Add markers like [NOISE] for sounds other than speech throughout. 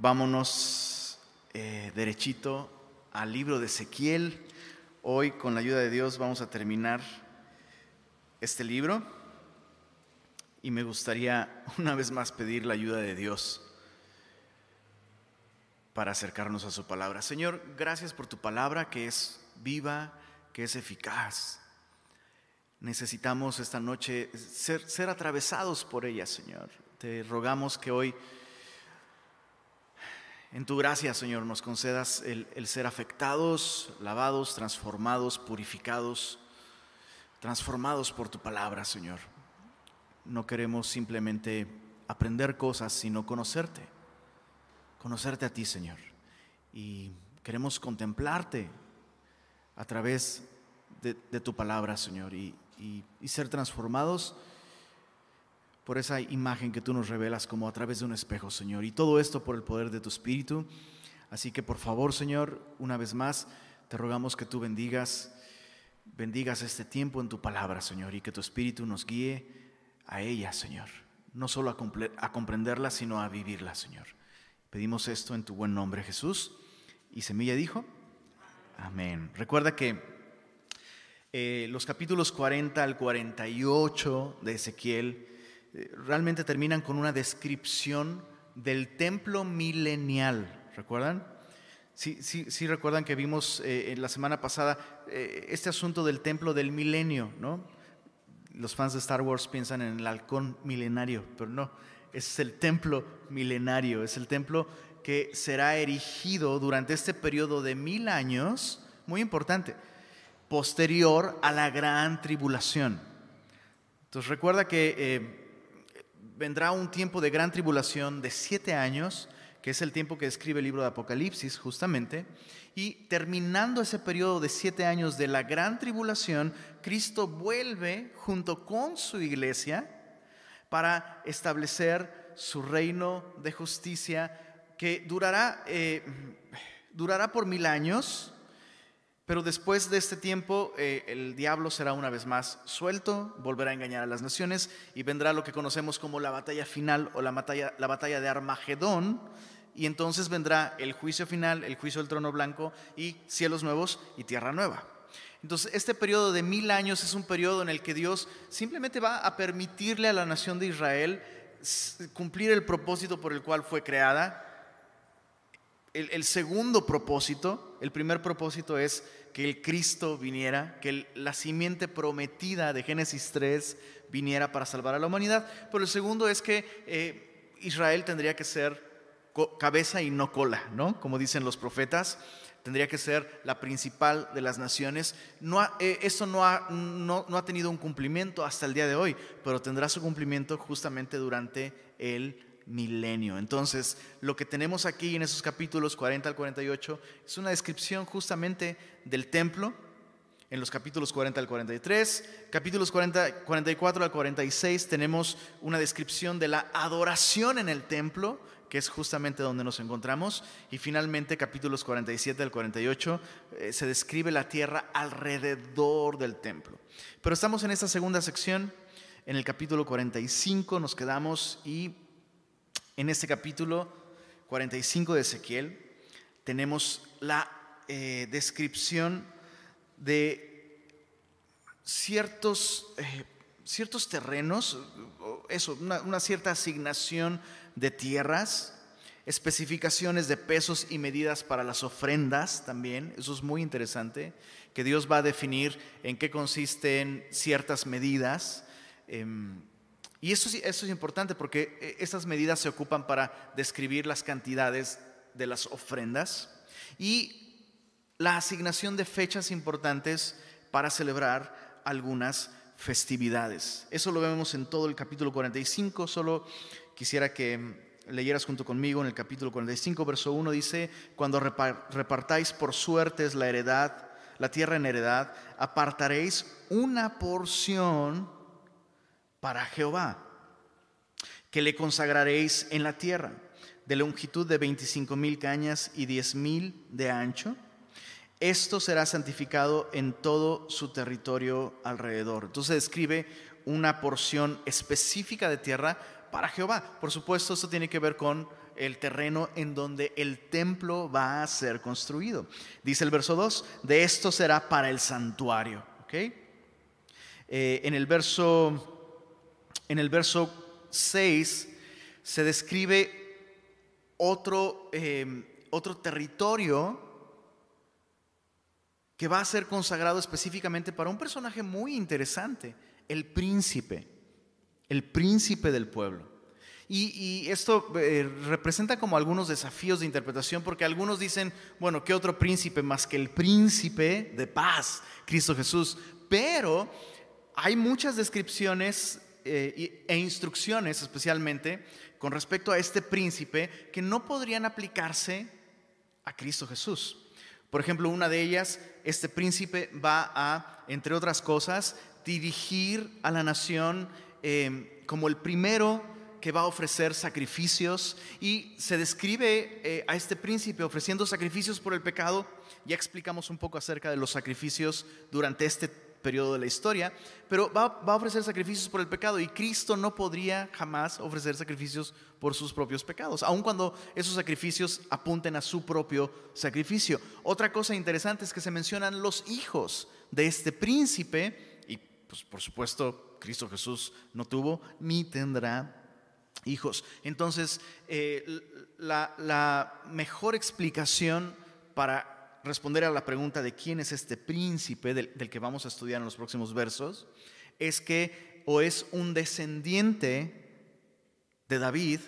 Vámonos eh, derechito al libro de Ezequiel. Hoy, con la ayuda de Dios, vamos a terminar este libro y me gustaría [LAUGHS] una vez más pedir la ayuda de Dios para acercarnos a su palabra. Señor, gracias por tu palabra que es viva, que es eficaz. Necesitamos esta noche ser, ser atravesados por ella, Señor. Te rogamos que hoy en tu gracia, Señor, nos concedas el, ser afectados, lavados, transformados, purificados, transformados por tu palabra, Señor. No queremos simplemente aprender cosas, sino conocerte, conocerte a ti, Señor. Y queremos contemplarte a través de, tu palabra, Señor, y ser transformados por esa imagen que tú nos revelas como a través de un espejo, Señor. Y todo esto por el poder de tu Espíritu. Así que por favor, Señor, una vez más, te rogamos que tú bendigas, bendigas este tiempo en tu palabra, Señor, y que tu Espíritu nos guíe a ella, Señor. No solo a, comprenderla, sino a vivirla, Señor. Pedimos esto en tu buen nombre, Jesús. Y Semilla dijo, amén. Recuerda que eh, los capítulos 40 al 48 de Ezequiel, realmente terminan con una descripción del templo milenial. ¿Recuerdan? Sí, sí, sí recuerdan que vimos eh, la semana pasada eh, este asunto del templo del milenio, ¿no? Los fans de Star Wars piensan en el halcón milenario, pero no, es el templo milenario, es el templo que será erigido durante este periodo de mil años, muy importante, posterior a la gran tribulación. Entonces recuerda que vendrá un tiempo de gran tribulación de siete años, que es el tiempo que describe el libro de Apocalipsis justamente, y terminando ese periodo de siete años de la gran tribulación, Cristo vuelve junto con su iglesia para establecer su reino de justicia que durará, eh, durará por mil años, pero después de este tiempo, eh, el diablo será una vez más suelto, volverá a engañar a las naciones y vendrá lo que conocemos como la batalla final o la batalla, la batalla de Armagedón. Y entonces vendrá el juicio final, el juicio del trono blanco y cielos nuevos y tierra nueva. Entonces, este periodo de mil años es un periodo en el que Dios simplemente va a permitirle a la nación de Israel cumplir el propósito por el cual fue creada. el segundo propósito, el primer propósito es que el Cristo viniera, que la simiente prometida de Génesis 3 viniera para salvar a la humanidad. Pero el segundo es que eh, Israel tendría que ser cabeza y no cola, ¿no? Como dicen los profetas, tendría que ser la principal de las naciones. No eh, eso no ha, no, no ha tenido un cumplimiento hasta el día de hoy, pero tendrá su cumplimiento justamente durante el milenio. Entonces, lo que tenemos aquí en esos capítulos 40 al 48 es una descripción justamente del templo, en los capítulos 40 al 43, capítulos 40, 44 al 46 tenemos una descripción de la adoración en el templo, que es justamente donde nos encontramos, y finalmente capítulos 47 al 48 eh, se describe la tierra alrededor del templo. Pero estamos en esta segunda sección, en el capítulo 45 nos quedamos y en este capítulo 45 de Ezequiel tenemos la eh, descripción de ciertos, eh, ciertos terrenos, eso, una, cierta asignación de tierras, especificaciones de pesos y medidas para las ofrendas también, eso es muy interesante, que Dios va a definir en qué consisten ciertas medidas. Em, y eso, es importante porque eh, estas medidas se ocupan para describir las cantidades de las ofrendas y la asignación de fechas importantes para celebrar algunas festividades. Eso lo vemos en todo el capítulo 45, solo quisiera que leyeras junto conmigo en el capítulo 45, verso 1, dice, cuando repartáis por suertes la heredad, la tierra en heredad, apartaréis una porción para Jehová, que le consagraréis en la tierra, de longitud de 25 mil cañas y 10 mil de ancho. Esto será santificado en todo su territorio alrededor. Entonces describe una porción específica de tierra para Jehová. Por supuesto, esto tiene que ver con el terreno en donde el templo va a ser construido. Dice el verso 2, de esto será para el santuario. Eh, en, el verso, en el verso 6 se describe otro, eh, otro territorio que va a ser consagrado específicamente para un personaje muy interesante, el príncipe, el príncipe del pueblo. Y, esto eh, representa como algunos desafíos de interpretación, porque algunos dicen, bueno, ¿qué otro príncipe más que el príncipe de paz, Cristo Jesús? Pero hay muchas descripciones eh, e instrucciones especialmente con respecto a este príncipe que no podrían aplicarse a Cristo Jesús. Por ejemplo, una de ellas, este príncipe va a, entre otras cosas, dirigir a la nación eh, como el primero que va a ofrecer sacrificios y se describe eh, a este príncipe ofreciendo sacrificios por el pecado. Ya explicamos un poco acerca de los sacrificios durante este periodo de la historia, pero va, a ofrecer sacrificios por el pecado y Cristo no podría jamás ofrecer sacrificios por sus propios pecados, aun cuando esos sacrificios apunten a su propio sacrificio. Otra cosa interesante es que se mencionan los hijos de este príncipe y pues por supuesto Cristo Jesús no tuvo ni tendrá hijos. Entonces, eh, la, mejor explicación para responder a la pregunta de quién es este príncipe del, que vamos a estudiar en los próximos versos, es que o es un descendiente de David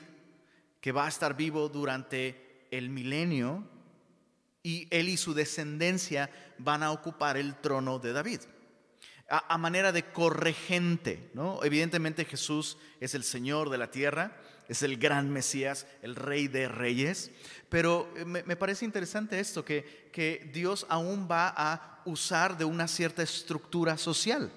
que va a estar vivo durante el milenio y él y su descendencia van a ocupar el trono de David a, manera de corregente. ¿no? Evidentemente Jesús es el Señor de la tierra, es el gran Mesías, el Rey de Reyes, pero eh, me, parece interesante esto, que, Dios aún va a usar de una cierta estructura social.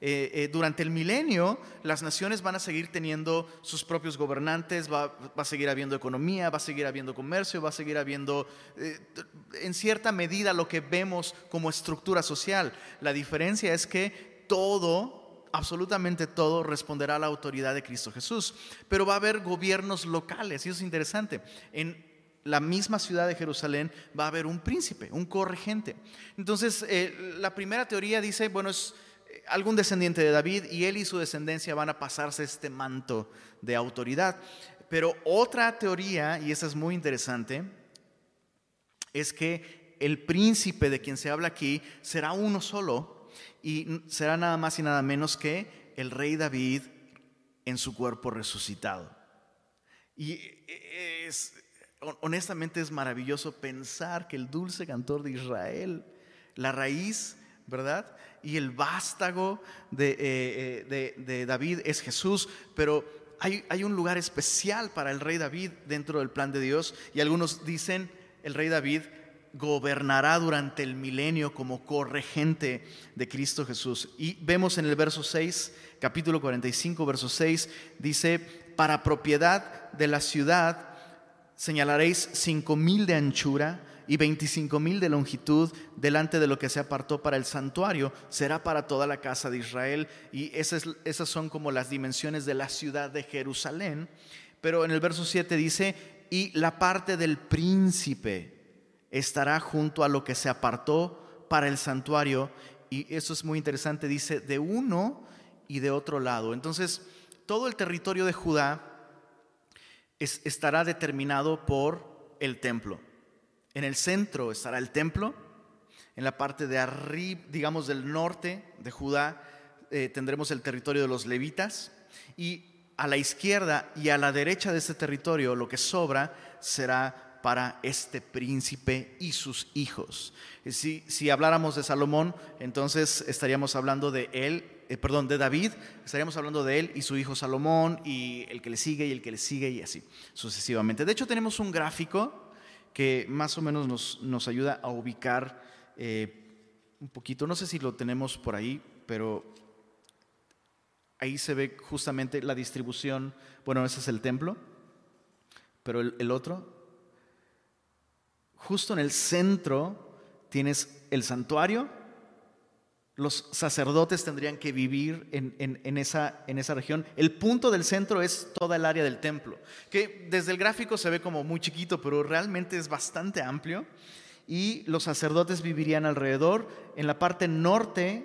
Eh, eh, durante el milenio las naciones van a seguir teniendo sus propios gobernantes, va, a seguir habiendo economía, va a seguir habiendo comercio, va a seguir habiendo en cierta medida lo que vemos como estructura social. La diferencia es que todo, absolutamente todo, responderá a la autoridad de Cristo Jesús. Pero va a haber gobiernos locales, y eso es interesante. En la misma ciudad de Jerusalén va a haber un príncipe, un corregente. Entonces, eh, la primera teoría dice, bueno, es algún descendiente de David y él y su descendencia van a pasarse este manto de autoridad. Pero otra teoría, y esa es muy interesante, es que el príncipe de quien se habla aquí será uno solo y será nada más y nada menos que el rey David en su cuerpo resucitado. Y es, honestamente es maravilloso pensar que el dulce cantor de Israel, la raíz, ¿verdad? y el vástago eh, eh, de, David es Jesús, pero hay, hay, un lugar especial para el rey David dentro del plan de Dios y algunos dicen el rey David gobernará durante el milenio como corregente de Cristo Jesús. Y vemos en el verso 6, capítulo 45, verso 6, dice, para propiedad de la ciudad señalaréis cinco mil de anchura y 25 mil de longitud delante de lo que se apartó para el santuario, será para toda la casa de Israel. Y esas, esas son como las dimensiones de la ciudad de Jerusalén. Pero en el verso 7 dice, y la parte del príncipe estará junto a lo que se apartó para el santuario. Y eso es muy interesante, dice, de uno y de otro lado. Entonces, todo el territorio de Judá estará determinado por el templo. En el centro estará el templo. En la parte de arriba, digamos del norte de Judá, eh, tendremos el territorio de los levitas. Y a la izquierda y a la derecha de ese territorio, lo que sobra será para este príncipe y sus hijos. Si, si habláramos de Salomón, entonces estaríamos hablando de él, eh, perdón, de David, estaríamos hablando de él y su hijo Salomón y el que le sigue y el que le sigue y así sucesivamente. De hecho, tenemos un gráfico que más o menos nos, ayuda a ubicar eh, un poquito. No sé si lo tenemos por ahí, pero ahí se ve justamente la distribución. Bueno, ese es el templo, pero el, otro, justo en el centro tienes el santuario los sacerdotes tendrían que vivir en, esa, en, esa, región. El punto del centro es toda el área del templo, que desde el gráfico se ve como muy chiquito, pero realmente es bastante amplio. Y los sacerdotes vivirían alrededor. En la parte norte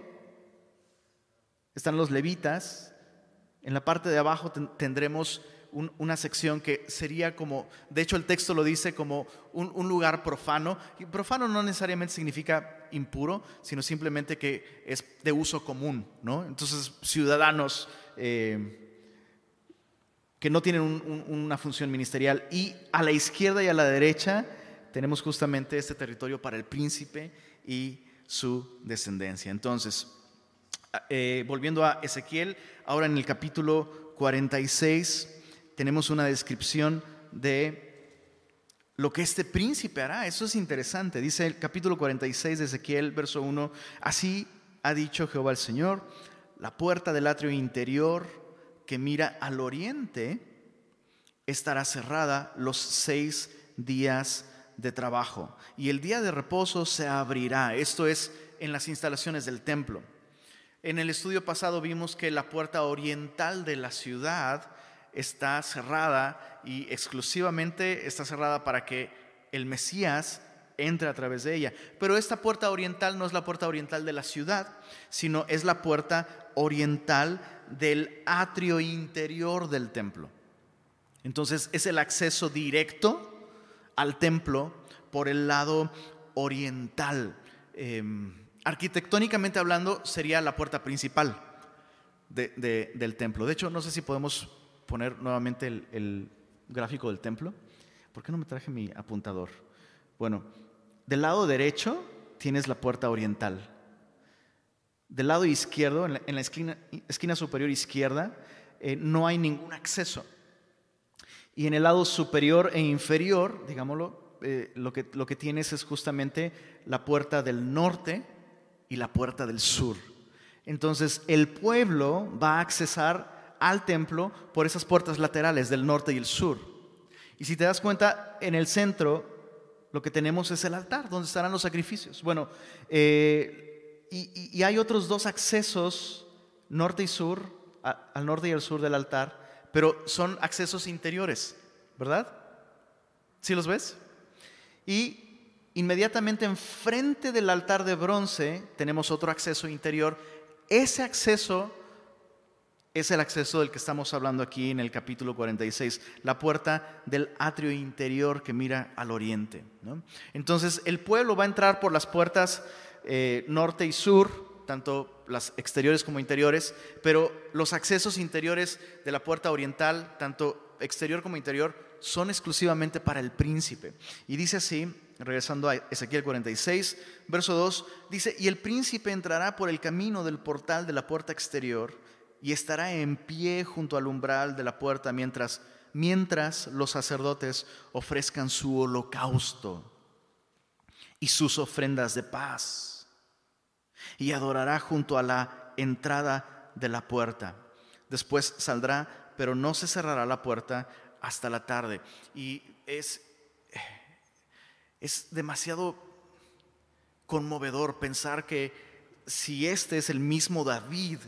están los levitas. En la parte de abajo tendremos una sección que sería como, de hecho el texto lo dice como un, lugar profano. Y profano no necesariamente significa impuro, sino simplemente que es de uso común. ¿no? Entonces, ciudadanos eh, que no tienen una función ministerial. Y a la izquierda y a la derecha tenemos justamente este territorio para el príncipe y su descendencia. Entonces, eh, volviendo a Ezequiel, ahora en el capítulo 46 tenemos una descripción de lo que este príncipe hará. Eso es interesante. Dice el capítulo 46 de Ezequiel, verso 1, así ha dicho Jehová el Señor, la puerta del atrio interior que mira al oriente estará cerrada los seis días de trabajo y el día de reposo se abrirá. Esto es en las instalaciones del templo. En el estudio pasado vimos que la puerta oriental de la ciudad está cerrada y exclusivamente está cerrada para que el Mesías entre a través de ella. Pero esta puerta oriental no es la puerta oriental de la ciudad, sino es la puerta oriental del atrio interior del templo. Entonces es el acceso directo al templo por el lado oriental. Em, arquitectónicamente hablando sería la puerta principal del templo. De hecho, no sé si podemos poner nuevamente el, gráfico del templo. ¿Por qué no me traje mi apuntador? Bueno, del lado derecho tienes la puerta oriental. Del lado izquierdo, en la, esquina, superior izquierda, eh, no hay ningún acceso. Y en el lado superior e inferior, digámoslo, eh, lo, que, lo que tienes es justamente la puerta del norte y la puerta del sur. Entonces el pueblo va a accesar al templo por esas puertas laterales del norte y el sur. Y si te das cuenta, en el centro lo que tenemos es el altar, donde estarán los sacrificios. Bueno, eh, y, hay otros dos accesos, norte y sur, al norte y al sur del altar, pero son accesos interiores, ¿verdad? ¿Sí los ves? Y inmediatamente enfrente del altar de bronce tenemos otro acceso interior. Ese acceso es el acceso del que estamos hablando aquí en el capítulo 46, la puerta del atrio interior que mira al oriente. Entonces el pueblo va a entrar por las puertas eh, norte y sur, tanto las exteriores como interiores, pero los accesos interiores de la puerta oriental, tanto exterior como interior, son exclusivamente para el príncipe. Y dice así, regresando a Ezequiel 46, verso 2, dice, y el príncipe entrará por el camino del portal de la puerta exterior, y estará en pie junto al umbral de la puerta mientras, mientras los sacerdotes ofrezcan su holocausto y sus ofrendas de paz. Y adorará junto a la entrada de la puerta. Después saldrá, pero no se cerrará la puerta hasta la tarde. Y es, es demasiado conmovedor pensar que si este es el mismo David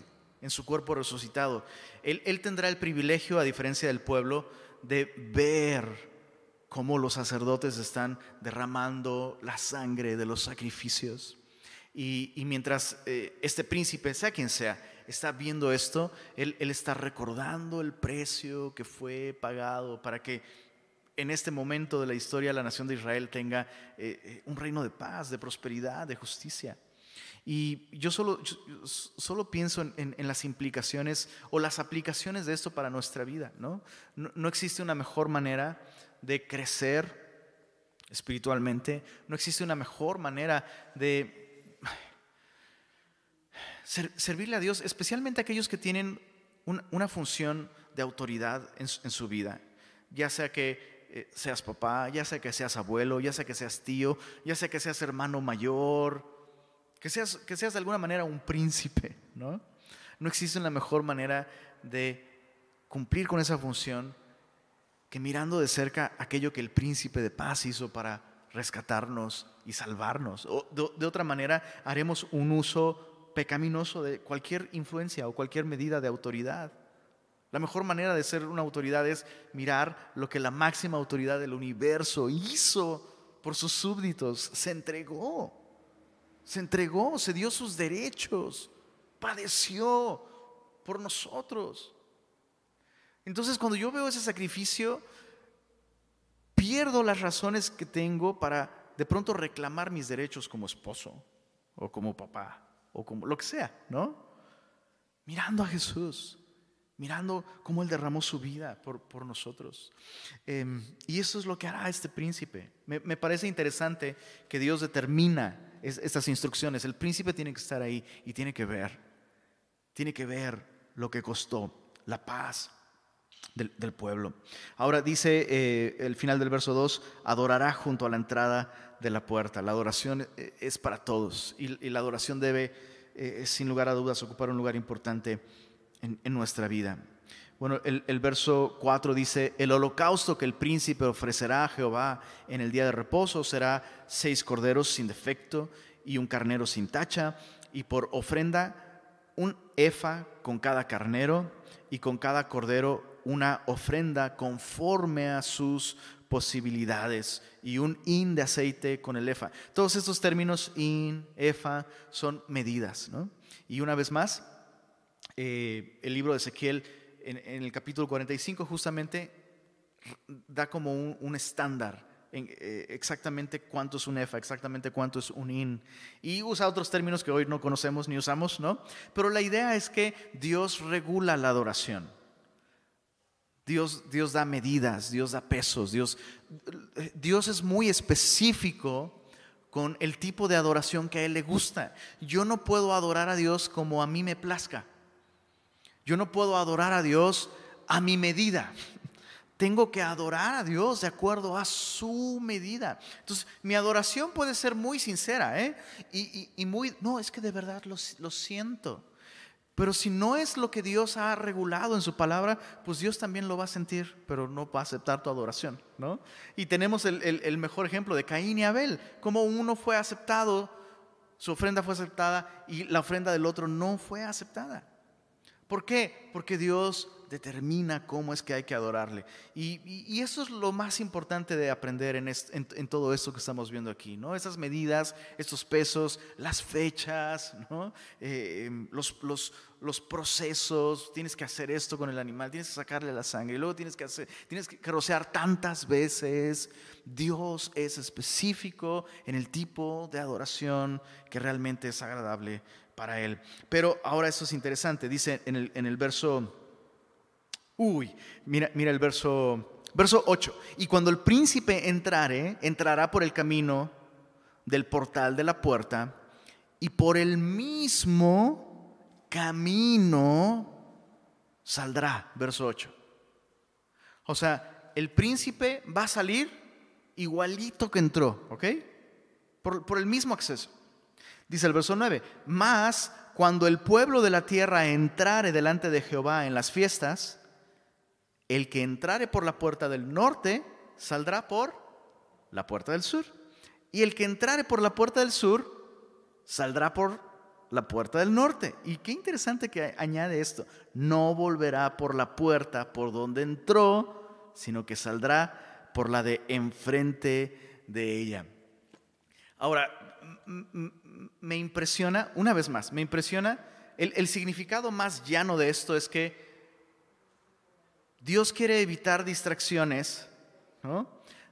en su cuerpo resucitado. Él, tendrá el privilegio, a diferencia del pueblo, de ver cómo los sacerdotes están derramando la sangre de los sacrificios. Y, mientras eh, este príncipe, sea quien sea, está viendo esto, él, está recordando el precio que fue pagado para que en este momento de la historia la nación de Israel tenga eh, eh, un reino de paz, de prosperidad, de justicia. Y yo solo, solo pienso en, las implicaciones o las aplicaciones de esto para nuestra vida. ¿no? No, existe una mejor manera de crecer espiritualmente, no existe una mejor manera de servirle a Dios, especialmente a aquellos que tienen una función de autoridad en, su vida, ya sea que eh, seas papá, ya sea que seas abuelo, ya sea que seas tío, ya sea que seas hermano mayor, que seas, que seas de alguna manera un príncipe, ¿no? No existe una mejor manera de cumplir con esa función que mirando de cerca aquello que el príncipe de paz hizo para rescatarnos y salvarnos. O de, otra manera, haremos un uso pecaminoso de cualquier influencia o cualquier medida de autoridad. La mejor manera de ser una autoridad es mirar lo que la máxima autoridad del universo hizo por sus súbditos. Se entregó, se entregó, se dio sus derechos, padeció por nosotros. Entonces cuando yo veo ese sacrificio, pierdo las razones que tengo para de pronto reclamar mis derechos como esposo o como papá o como lo que sea, ¿no? Mirando a Jesús, mirando cómo Él derramó su vida por, por nosotros. Em, y eso es lo que hará este príncipe. Me, me parece interesante que Dios determina estas instrucciones. El príncipe tiene que estar ahí y tiene que ver, tiene que ver lo que costó la paz, del, pueblo. Ahora dice eh, el final del verso 2, adorará junto a la entrada de la puerta. La adoración eh, es para todos y, la adoración debe, eh, sin lugar a dudas, ocupar un lugar importante en, nuestra vida. Bueno, el, verso 4 dice, el holocausto que el príncipe ofrecerá a Jehová en el día de reposo será seis corderos sin defecto y un carnero sin tacha, y por ofrenda un efa con cada carnero y con cada cordero una ofrenda conforme a sus posibilidades y un in de aceite con el efa. Todos estos términos in, efa, son medidas. Y una vez más, eh, el libro de Ezequiel en, el capítulo 45 justamente da como un, estándar en, eh, exactamente cuánto es un efa, exactamente cuánto es un in. Y usa otros términos que hoy no conocemos ni usamos, ¿no? Pero la idea es que Dios regula la adoración. Dios, Dios da medidas, Dios da pesos, Dios, Dios es muy específico con el tipo de adoración que a Él le gusta. Yo no puedo adorar a Dios como a mí me plazca. Yo no puedo adorar a Dios a mi medida. Tengo que adorar a Dios de acuerdo a su medida. Entonces, mi adoración puede ser muy sincera, ¿eh? Y, muy, no, es que de verdad lo, lo siento. Pero si no es lo que Dios ha regulado en su palabra, pues Dios también lo va a sentir, pero no va a aceptar tu adoración, ¿no? Y tenemos el, mejor ejemplo de Caín y Abel, como uno fue aceptado, su ofrenda fue aceptada y la ofrenda del otro no fue aceptada. ¿Por qué? Porque Dios determina cómo es que hay que adorarle. Y, eso es lo más importante de aprender en, todo esto que estamos viendo aquí, ¿no? Esas medidas, estos pesos, las fechas, ¿no? Eh, los, los, los, procesos, tienes que hacer esto con el animal, tienes que sacarle la sangre, y luego tienes que hacer, tienes que rociar tantas veces. Dios es específico en el tipo de adoración que realmente es agradable para él. Pero ahora esto es interesante, dice en el, en el verso Uy, mira, mira el verso, verso 8. Y cuando el príncipe entrare, entrará por el camino del portal de la puerta y por el mismo camino saldrá. Verso 8. O sea, el príncipe va a salir igualito que entró, ¿ok? Por, por el mismo acceso. Dice el verso 9, más cuando el pueblo de la tierra entrare delante de Jehová en las fiestas, el que entrare por la puerta del norte saldrá por la puerta del sur. Y el que entrare por la puerta del sur saldrá por la puerta del norte. Y qué interesante que añade esto. No volverá por la puerta por donde entró, sino que saldrá por la de enfrente de ella. Ahora, me impresiona, una vez más, me impresiona, el, el significado más llano de esto es que Dios quiere evitar distracciones,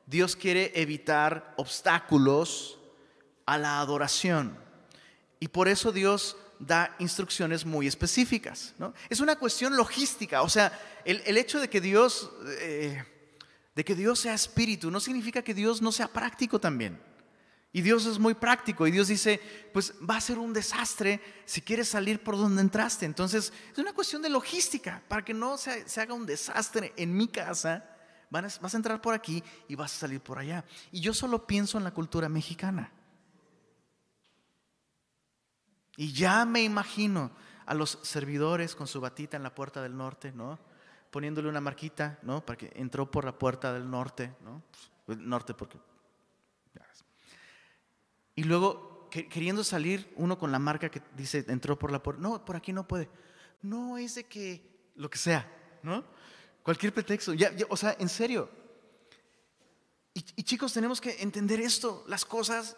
Dios quiere evitar obstáculos a la adoración. Y por eso Dios da instrucciones muy específicas. Es una cuestión logística, o sea, el, hecho de que Dios, eh, de que Dios sea espíritu, no significa que Dios no sea práctico también. Y Dios es muy práctico y Dios dice, pues va a ser un desastre si quieres salir por donde entraste. Entonces es una cuestión de logística, para que no se, haga un desastre en mi casa, vas, a entrar por aquí y vas a salir por allá. Y yo solo pienso en la cultura mexicana. Y ya me imagino a los servidores con su batita en la puerta del norte, ¿no? Poniéndole una marquita, ¿no? Para que entró por la puerta del norte, ¿no? Pues, norte porque y luego queriendo salir, uno con la marca que dice entró por la puerta. No, por aquí no puede. No, es de que lo que sea, ¿no? Cualquier pretexto. Ya, o sea, en serio. Y, y, chicos, tenemos que entender esto. Las cosas,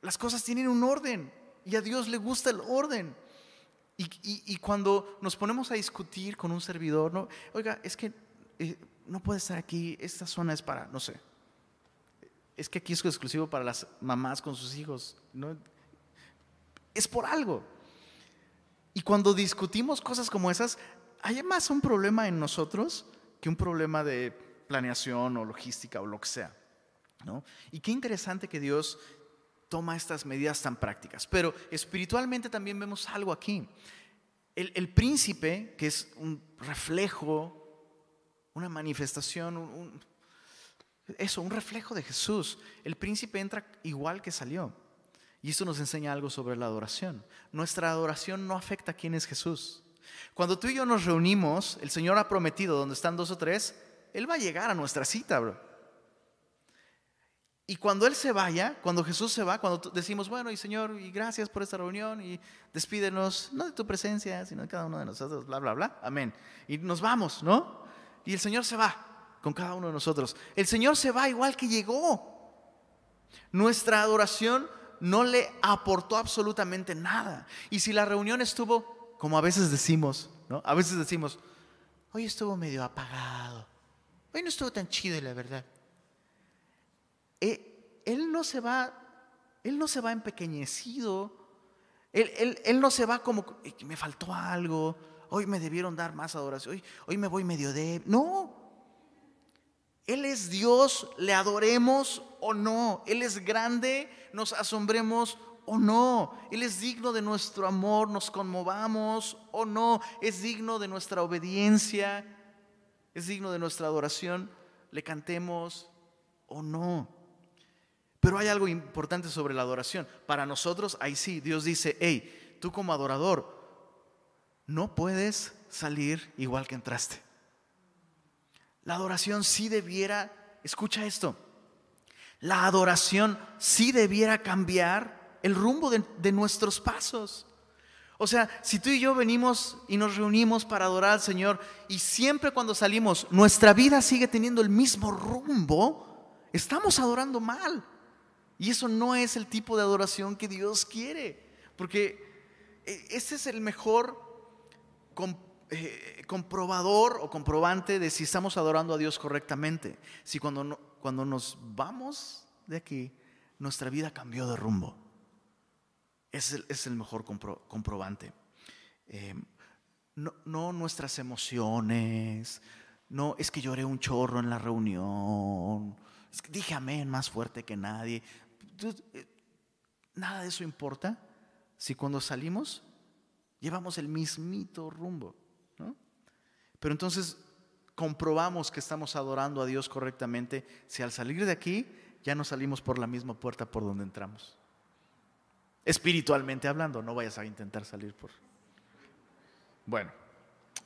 las cosas tienen un orden. Y a Dios le gusta el orden. Y, cuando nos ponemos a discutir con un servidor, no, oiga, es que eh, no puede estar aquí, esta zona es para, no sé, es que aquí es exclusivo para las mamás con sus hijos, ¿no? Es por algo. Y cuando discutimos cosas como esas, hay más un problema en nosotros que un problema de planeación o logística o lo que sea. ¿no? Y qué interesante que Dios toma estas medidas tan prácticas. Pero espiritualmente también vemos algo aquí. El, príncipe, que es un reflejo, una manifestación, un, eso, un reflejo de Jesús, el príncipe entra igual que salió. Y esto nos enseña algo sobre la adoración. Nuestra adoración no afecta a quién es Jesús. Cuando tú y yo nos reunimos, el Señor ha prometido, donde están dos o tres, Él va a llegar a nuestra cita, bro. Y cuando Él se vaya, cuando Jesús se va, cuando decimos, bueno, y Señor, y gracias por esta reunión, y despídenos, no de tu presencia, sino de cada uno de nosotros, bla, bla, bla, amén. Y nos vamos, ¿no? Y el Señor se va con cada uno de nosotros. El Señor se va igual que llegó. Nuestra adoración no le aportó absolutamente nada. Y si la reunión estuvo, como a veces decimos, ¿no? A veces decimos, hoy estuvo medio apagado, hoy no estuvo tan chido, la verdad. Eh, él no se va, él no se va empequeñecido, él, no se va como, me faltó algo, hoy me debieron dar más adoración, hoy, hoy me voy medio de... No, Él es Dios, le adoremos o no, Él es grande, nos asombremos o no, Él es digno de nuestro amor, nos conmovamos o no, es digno de nuestra obediencia, es digno de nuestra adoración, le cantemos o no. Pero hay algo importante sobre la adoración. Para nosotros, ahí sí, Dios dice, hey, tú como adorador, no puedes salir igual que entraste. La adoración sí debiera, escucha esto, la adoración sí debiera cambiar el rumbo de, nuestros pasos. O sea, si tú y yo venimos y nos reunimos para adorar al Señor y siempre cuando salimos nuestra vida sigue teniendo el mismo rumbo, estamos adorando mal. Y eso no es el tipo de adoración que Dios quiere, porque eh, ese es el mejor eh, comprobador o comprobante de si estamos adorando a Dios correctamente. Si cuando, cuando nos vamos de aquí, nuestra vida cambió de rumbo. Es el, es el mejor comprobante. Eh, no, no, nuestras emociones, no es que lloré un chorro en la reunión, es que dije amén más fuerte que nadie. Eh, nada de eso importa si cuando salimos llevamos el mismito rumbo. Pero entonces comprobamos que estamos adorando a Dios correctamente si al salir de aquí ya no salimos por la misma puerta por donde entramos. Espiritualmente hablando, no vayas a intentar salir por... Bueno,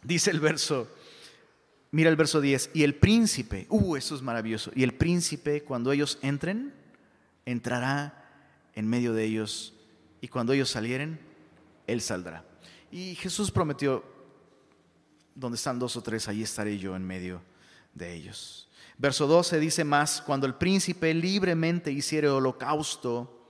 dice el verso, mira el verso 10, y el príncipe, uh, eso es maravilloso, y el príncipe cuando ellos entren, entrará en medio de ellos y cuando ellos salieren, Él saldrá. Y Jesús prometió, donde están dos o tres, allí estaré yo en medio de ellos. Verso 12 dice más, cuando el príncipe libremente hiciere holocausto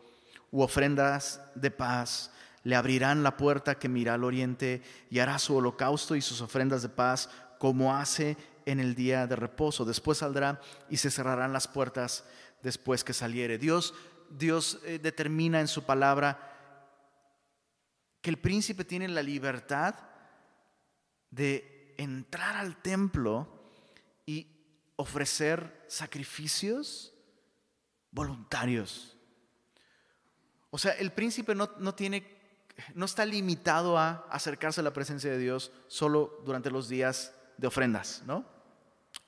u ofrendas de paz, le abrirán la puerta que mira al oriente y hará su holocausto y sus ofrendas de paz como hace en el día de reposo. Después saldrá y se cerrarán las puertas después que saliere. Dios, Dios eh, determina en su palabra que el príncipe tiene la libertad de entrar al templo y ofrecer sacrificios voluntarios. O sea, el príncipe no, no, tiene, no está limitado a acercarse a la presencia de Dios solo durante los días de ofrendas, ¿no?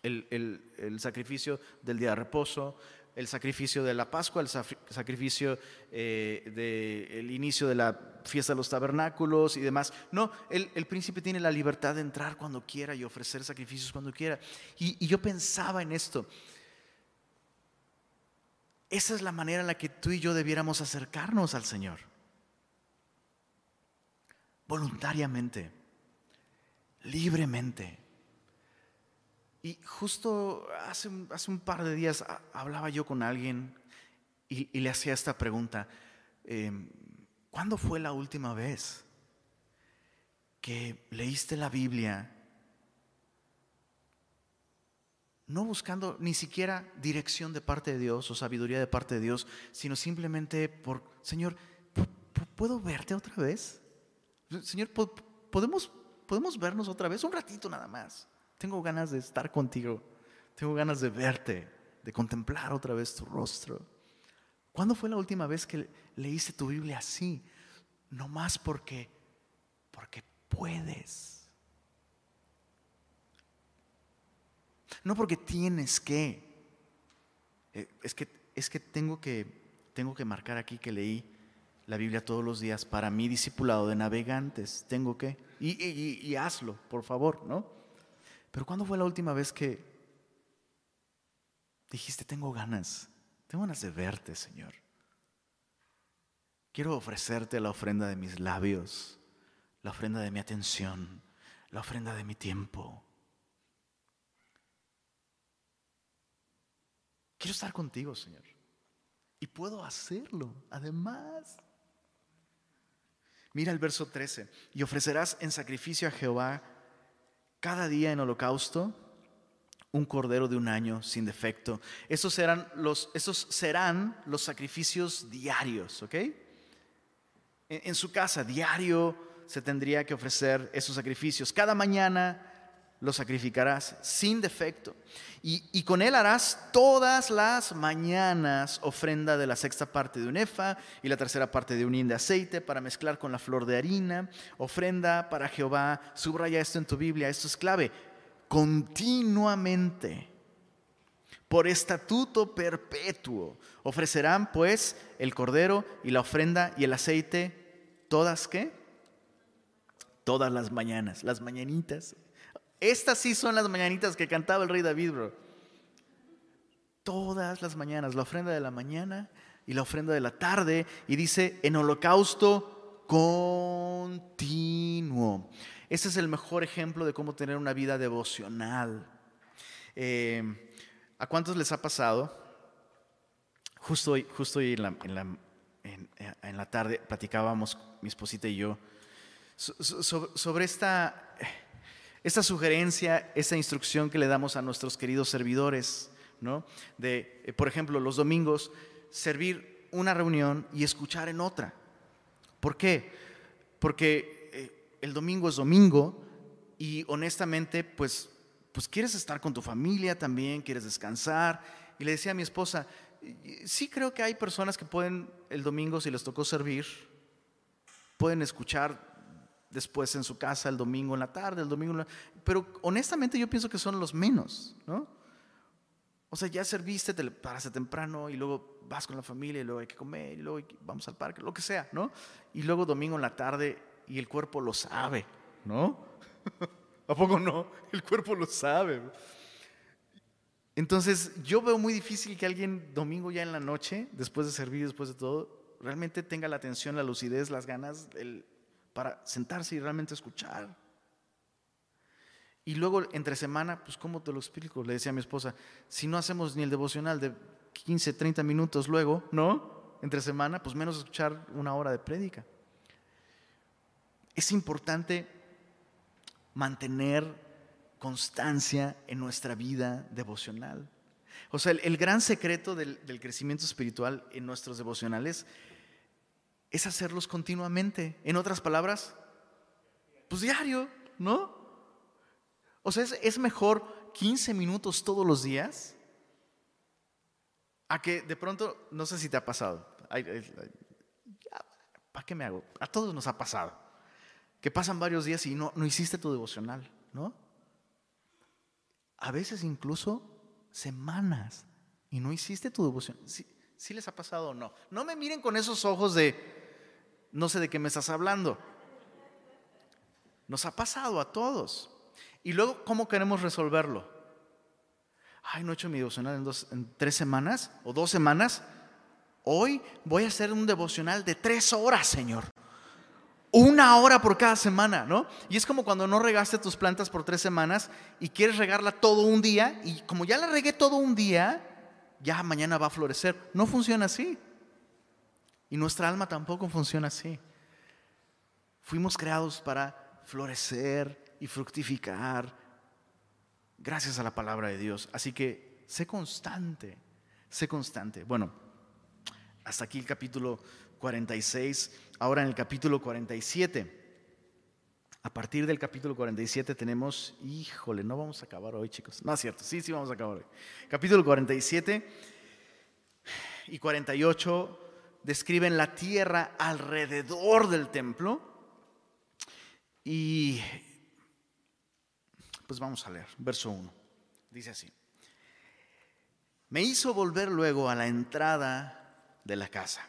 El, el, el sacrificio del día de reposo, el sacrificio de la Pascua, el sacrificio eh, del inicio de la fiesta de los tabernáculos y demás. No, el, príncipe tiene la libertad de entrar cuando quiera y ofrecer sacrificios cuando quiera. Y, yo pensaba en esto. Esa es la manera en la que tú y yo debiéramos acercarnos al Señor. Voluntariamente, libremente. Y justo hace, hace un par de días hablaba yo con alguien y, le hacía esta pregunta. Em, ¿Cuándo fue la última vez que leíste la Biblia no buscando ni siquiera dirección de parte de Dios o sabiduría de parte de Dios, sino simplemente por, Señor, ¿puedo verte otra vez? Señor, ¿podemos, ¿podemos vernos otra vez? Un ratito nada más. Tengo ganas de estar contigo. Tengo ganas de verte, de contemplar otra vez tu rostro. ¿Cuándo fue la última vez que leíste tu Biblia así? No más porque, porque puedes. No porque tienes que. Eh, es que, es que, tengo, que tengo que marcar aquí que leí la Biblia todos los días para mi discipulado de navegantes. Tengo que. Y, hazlo, por favor, ¿no? Pero ¿cuándo fue la última vez que dijiste, tengo ganas, tengo ganas de verte, Señor? Quiero ofrecerte la ofrenda de mis labios, la ofrenda de mi atención, la ofrenda de mi tiempo. Quiero estar contigo, Señor. Y puedo hacerlo, además. Mira el verso 13. Y ofrecerás en sacrificio a Jehová cada día en holocausto un cordero de un año sin defecto. Esos serán los, esos serán los sacrificios diarios, ¿ok? En, en su casa, diario, se tendría que ofrecer esos sacrificios. Cada mañana lo sacrificarás sin defecto. Y, con él harás todas las mañanas ofrenda de la sexta parte de un efa y la tercera parte de un hin de aceite para mezclar con la flor de harina. Ofrenda para Jehová. Subraya esto en tu Biblia, esto es clave. Continuamente, por estatuto perpetuo, ofrecerán pues el cordero y la ofrenda y el aceite, todas qué? Todas las mañanas, las mañanitas estas sí son las mañanitas que cantaba el rey David, bro. Todas las mañanas, la ofrenda de la mañana y la ofrenda de la tarde. Y dice, en holocausto continuo. Ese es el mejor ejemplo de cómo tener una vida devocional. Eh, ¿A cuántos les ha pasado? Justo hoy, justo hoy en, la, la, tarde platicábamos mi esposita y yo sobre esta esta sugerencia, esta instrucción que le damos a nuestros queridos servidores, ¿no? De, eh, por ejemplo, los domingos, servir una reunión y escuchar en otra. ¿Por qué? Porque eh, el domingo es domingo y honestamente, pues, pues quieres estar con tu familia también, quieres descansar. Y le decía a mi esposa, sí creo que hay personas que pueden el domingo, si les tocó servir, pueden escuchar después en su casa el domingo en la tarde, el domingo Pero honestamente yo pienso que son los menos, ¿no? O sea, ya serviste, te paras temprano y luego vas con la familia y luego hay que comer y luego vamos al parque, lo que sea, ¿no? Y luego domingo en la tarde y el cuerpo lo sabe, ¿no? [LAUGHS] ¿A poco no? El cuerpo lo sabe. Entonces, yo veo muy difícil que alguien domingo ya en la noche, después de servir, después de todo, realmente tenga la atención, la lucidez, las ganas, el, para sentarse y realmente escuchar. Y luego entre semana, pues ¿cómo te lo explico? Le decía a mi esposa, si no hacemos ni el devocional de 15, 30 minutos luego, ¿no? Entre semana, pues menos escuchar una hora de prédica. Es importante mantener constancia en nuestra vida devocional. O sea, el, gran secreto del, del, crecimiento espiritual en nuestros devocionales es hacerlos continuamente. En otras palabras, pues diario, ¿no? O sea, es, mejor 15 minutos todos los días a que de pronto, no sé si te ha pasado, ¿para qué me hago? A todos nos ha pasado, que pasan varios días y no, no hiciste tu devocional, ¿no? A veces incluso semanas y no hiciste tu devocional. ¿Sí les ha pasado o no? No me miren con esos ojos de, no sé de qué me estás hablando. Nos ha pasado a todos. Y luego, ¿cómo queremos resolverlo? Ay, no he hecho mi devocional en, en tres semanas o dos semanas. hoy voy a hacer un devocional de tres horas, Señor. Una hora por cada semana, ¿no? Y es como cuando no regaste tus plantas por tres semanas y quieres regarla todo un día y como ya la regué todo un día, ya mañana va a florecer. No funciona así. Y nuestra alma tampoco funciona así. Fuimos creados para florecer y fructificar gracias a la palabra de Dios. Así que sé constante, sé constante. Bueno, hasta aquí el capítulo 46. Ahora en el capítulo 47. A partir del capítulo 47 tenemos, híjole, no vamos a acabar hoy, chicos. No es cierto, sí, sí vamos a acabar hoy. Capítulo 47 y 48 describen la tierra alrededor del templo. Y pues vamos a leer, verso 1. Dice así. Me hizo volver luego a la entrada de la casa.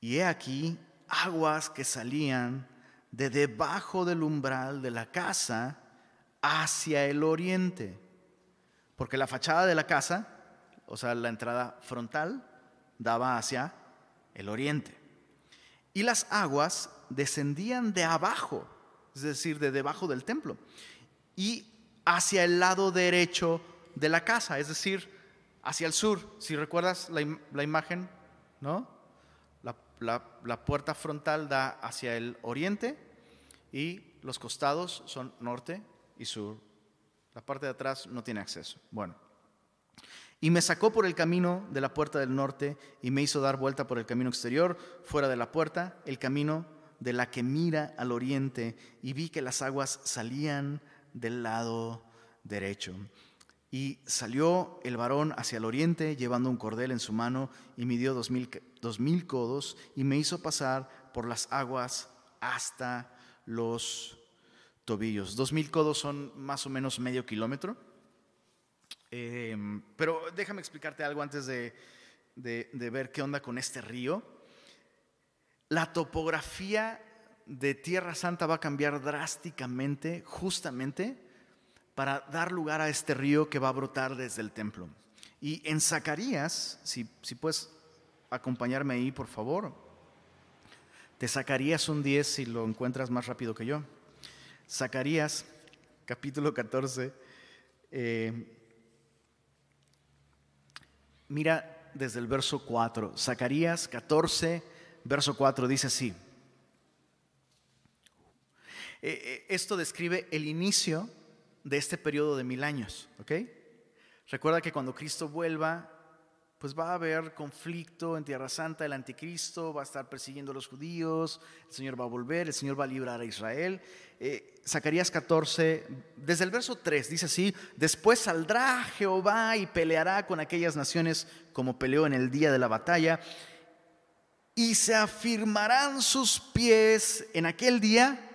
Y he aquí aguas que salían de debajo del umbral de la casa hacia el oriente. Porque la fachada de la casa, o sea, la entrada frontal, daba hacia el oriente. Y las aguas descendían de abajo, es decir, de debajo del templo, y hacia el lado derecho de la casa, es decir, hacia el sur. Si recuerdas la, imagen, ¿no? La, puerta frontal da hacia el oriente y los costados son norte y sur. La parte de atrás no tiene acceso. Bueno, y me sacó por el camino de la puerta del norte y me hizo dar vuelta por el camino exterior, fuera de la puerta, el camino de la que mira al oriente, y vi que las aguas salían del lado derecho. Y salió el varón hacia el oriente, llevando un cordel en su mano, y midió dos mil, dos mil codos, y me hizo pasar por las aguas hasta los tobillos. Dos mil codos son más o menos medio kilómetro. Em, pero déjame explicarte algo antes de, ver qué onda con este río. La topografía de Tierra Santa va a cambiar drásticamente justamente para dar lugar a este río que va a brotar desde el templo. Y en Zacarías, si, puedes acompañarme ahí, por favor, te sacarías un 10 si lo encuentras más rápido que yo. Zacarías, capítulo 14. Eh, Mira desde el verso 4. Zacarías 14, verso 4 dice así. Eh, eh, esto describe el inicio de este periodo de mil años, ¿ok? Recuerda que cuando Cristo vuelva, pues va a haber conflicto en Tierra Santa, el anticristo va a estar persiguiendo a los judíos, el Señor va a volver, el Señor va a librar a Israel. Eh, Zacarías 14, desde el verso 3, dice así, después saldrá Jehová y peleará con aquellas naciones como peleó en el día de la batalla, y se afirmarán sus pies en aquel día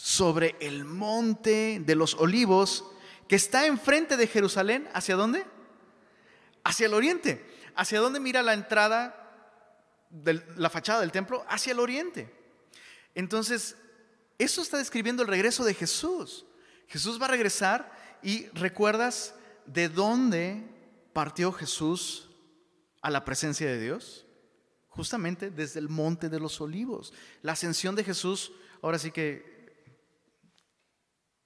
sobre el monte de los olivos que está enfrente de Jerusalén, ¿hacia dónde? hacia el oriente. ¿Hacia dónde mira la entrada de la fachada del templo? Hacia el oriente. Entonces, eso está describiendo el regreso de Jesús. Jesús va a regresar y recuerdas de dónde partió Jesús a la presencia de Dios. Justamente desde el monte de los olivos. La ascensión de Jesús, ahora sí que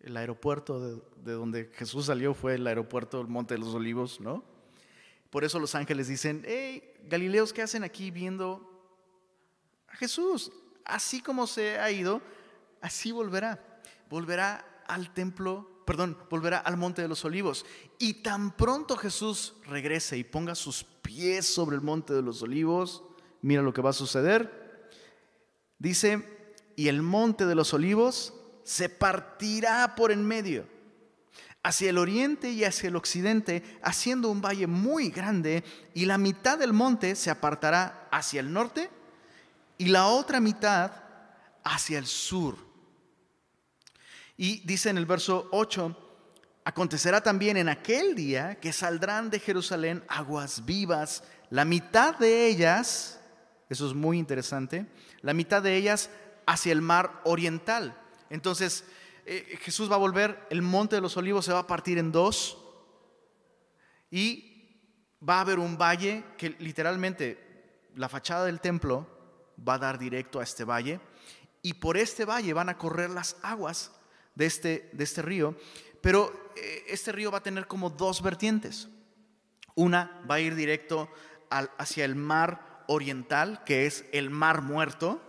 el aeropuerto de, de donde Jesús salió fue el aeropuerto del monte de los olivos, ¿no? Por eso los ángeles dicen, hey, Galileos, ¿qué hacen aquí viendo a Jesús? Así como se ha ido, así volverá. Volverá al templo, perdón, volverá al monte de los olivos. Y tan pronto Jesús regrese y ponga sus pies sobre el monte de los olivos, mira lo que va a suceder. Dice, y el monte de los olivos se partirá por en medio hacia el oriente y hacia el occidente, haciendo un valle muy grande, y la mitad del monte se apartará hacia el norte y la otra mitad hacia el sur. Y dice en el verso 8, acontecerá también en aquel día que saldrán de Jerusalén aguas vivas, la mitad de ellas, eso es muy interesante, la mitad de ellas hacia el mar oriental. Entonces, eh, Jesús va a volver, el monte de los olivos se va a partir en dos y va a haber un valle que literalmente la fachada del templo va a dar directo a este valle y por este valle van a correr las aguas de este, de este río, pero eh, este río va a tener como dos vertientes. Una va a ir directo hacia el mar oriental, que es el mar muerto,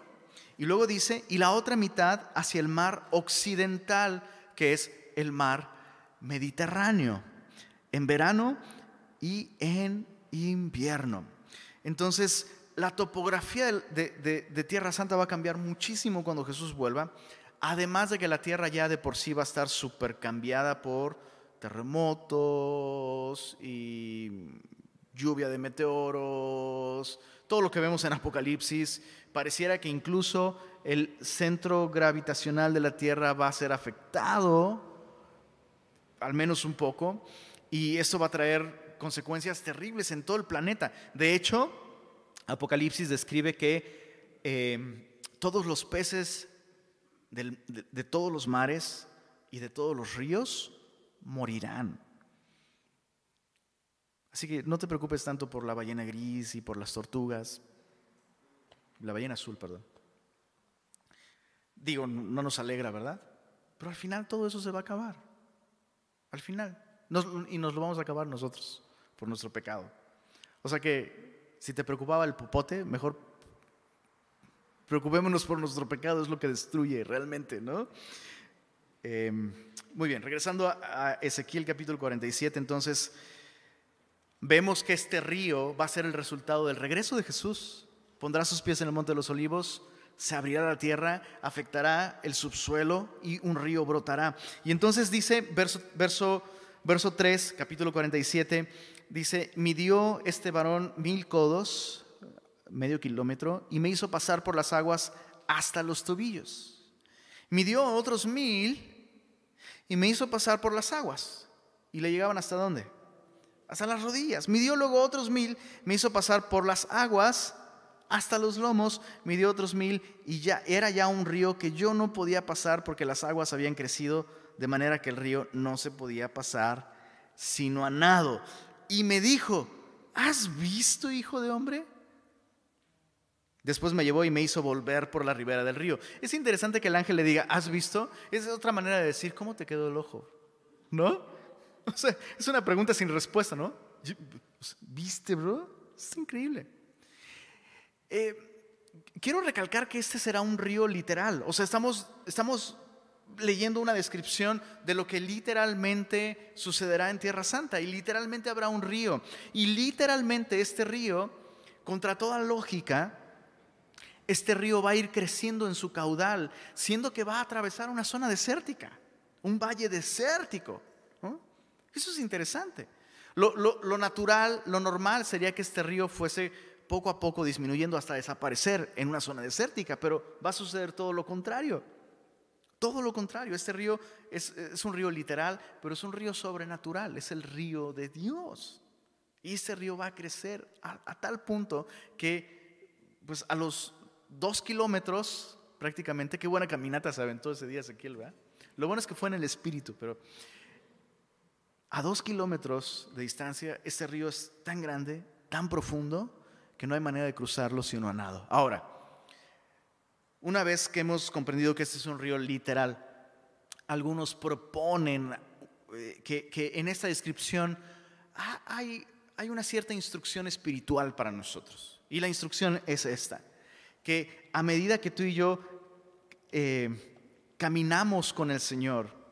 y luego dice, y la otra mitad hacia el mar occidental, que es el mar Mediterráneo, en verano y en invierno. Entonces, la topografía de, Tierra Santa va a cambiar muchísimo cuando Jesús vuelva, además de que la Tierra ya de por sí va a estar súper cambiada por terremotos y lluvia de meteoros, todo lo que vemos en Apocalipsis, pareciera que incluso el centro gravitacional de la Tierra va a ser afectado, al menos un poco, y esto va a traer consecuencias terribles en todo el planeta. De hecho, Apocalipsis describe que eh, todos los peces de todos los mares y de todos los ríos morirán. Así que no te preocupes tanto por la ballena gris y por las tortugas. La ballena azul, perdón. Digo, no nos alegra, ¿verdad? Pero al final todo eso se va a acabar. Al final. y nos lo vamos a acabar nosotros por nuestro pecado. O sea que si te preocupaba el popote, mejor preocupémonos por nuestro pecado, es lo que destruye realmente, ¿no? Em, muy bien, regresando a Ezequiel capítulo 47, entonces vemos que este río va a ser el resultado del regreso de Jesús. Pondrá sus pies en el monte de los olivos, se abrirá la tierra, afectará el subsuelo y un río brotará. Y entonces dice, verso, verso, verso 3, capítulo 47, dice, midió este varón mil codos, medio kilómetro, y me hizo pasar por las aguas hasta los tobillos. Midió otros mil y me hizo pasar por las aguas. ¿Y le llegaban hasta dónde? Hasta las rodillas. Midió luego otros mil, me hizo pasar por las aguas hasta los lomos, midió otros mil y ya era ya un río que yo no podía pasar porque las aguas habían crecido de manera que el río no se podía pasar sino a nado. Y me dijo, ¿has visto, hijo de hombre? Después me llevó y me hizo volver por la ribera del río. Es interesante que el ángel le diga, ¿has visto? Es otra manera de decir, ¿cómo te quedó el ojo? ¿No? [LAUGHS] O sea, es una pregunta sin respuesta, ¿no? ¿Viste, bro? Es increíble. Eh, quiero recalcar que este será un río literal. O sea, estamos, estamos leyendo una descripción de lo que literalmente sucederá en Tierra Santa. Y literalmente habrá un río. Y literalmente este río, contra toda lógica, este río va a ir creciendo en su caudal, siendo que va a atravesar una zona desértica, un valle desértico. Eso es interesante. Lo, natural, lo normal sería que este río fuese poco a poco disminuyendo hasta desaparecer en una zona desértica, pero va a suceder todo lo contrario. Todo lo contrario, este río es, un río literal, pero es un río sobrenatural, es el río de Dios. Y este río va a crecer a, tal punto que pues a los dos kilómetros prácticamente, qué buena caminata se aventó ese día Ezequiel, ¿verdad? Lo bueno es que fue en el espíritu, pero a dos kilómetros de distancia, este río es tan grande, tan profundo, que no hay manera de cruzarlo sino a nado. Ahora, una vez que hemos comprendido que este es un río literal, algunos proponen eh, que, en esta descripción hay, hay una cierta instrucción espiritual para nosotros. Y la instrucción es esta, que a medida que tú y yo eh, caminamos con el Señor,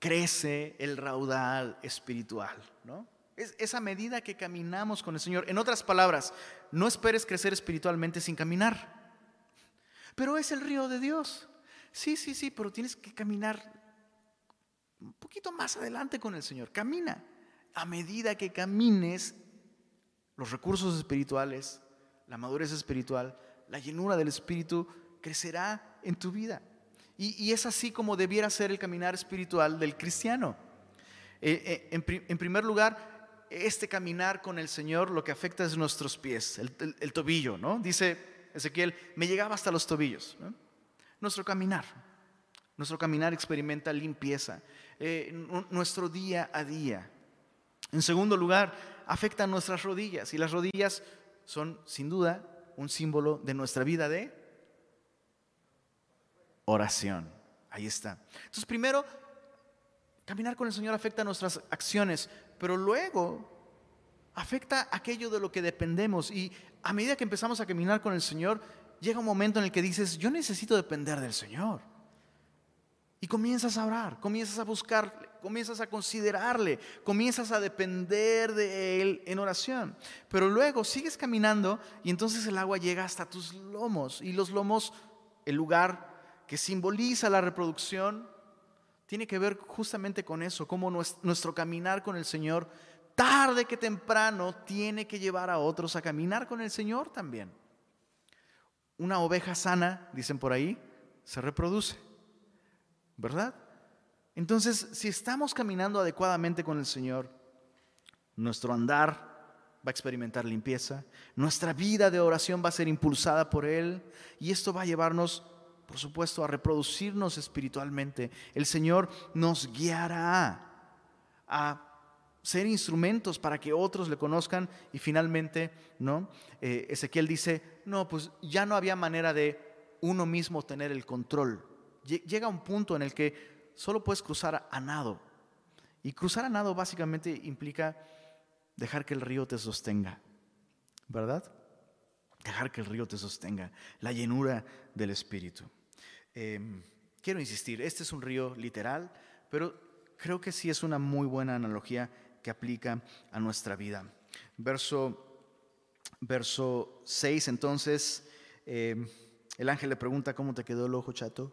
crece el raudal espiritual, ¿no? Es esa medida que caminamos con el Señor. En otras palabras, no esperes crecer espiritualmente sin caminar. Pero es el río de Dios. Sí, sí, sí, pero tienes que caminar un poquito más adelante con el Señor. Camina. A medida que camines, los recursos espirituales, la madurez espiritual, la llenura del Espíritu crecerá en tu vida. Y, es así como debiera ser el caminar espiritual del cristiano. Eh, eh, en, primer lugar, este caminar con el Señor lo que afecta es nuestros pies, el, tobillo, ¿no? Dice Ezequiel, me llegaba hasta los tobillos. Nuestro caminar, nuestro caminar experimenta limpieza, eh, nuestro día a día. En segundo lugar, afecta nuestras rodillas y las rodillas son sin duda un símbolo de nuestra vida de oración. Ahí está. Entonces, primero, caminar con el Señor afecta nuestras acciones, pero luego afecta aquello de lo que dependemos. Y a medida que empezamos a caminar con el Señor, llega un momento en el que dices, yo necesito depender del Señor. Y comienzas a orar, comienzas a buscarle, comienzas a considerarle, comienzas a depender de Él en oración. Pero luego sigues caminando y entonces el agua llega hasta tus lomos. Y los lomos, el lugar que simboliza la reproducción, tiene que ver justamente con eso, cómo nuestro caminar con el Señor, tarde que temprano, tiene que llevar a otros a caminar con el Señor también. Una oveja sana, dicen por ahí, se reproduce. ¿verdad? Entonces, si estamos caminando adecuadamente con el Señor, nuestro andar va a experimentar limpieza, nuestra vida de oración va a ser impulsada por Él y esto va a llevarnos, por supuesto, a reproducirnos espiritualmente. El Señor nos guiará a ser instrumentos para que otros le conozcan y finalmente, ¿no? Eh, Ezequiel dice, no, pues ya no había manera de uno mismo tener el control llega un punto en el que solo puedes cruzar a nado. Y cruzar a nado básicamente implica dejar que el río te sostenga, ¿verdad? Dejar que el río te sostenga, la llenura del Espíritu. Em, quiero insistir, este es un río literal, pero creo que sí es una muy buena analogía que aplica a nuestra vida. Verso, verso 6, entonces, em, el ángel le pregunta, ¿cómo te quedó el ojo chato?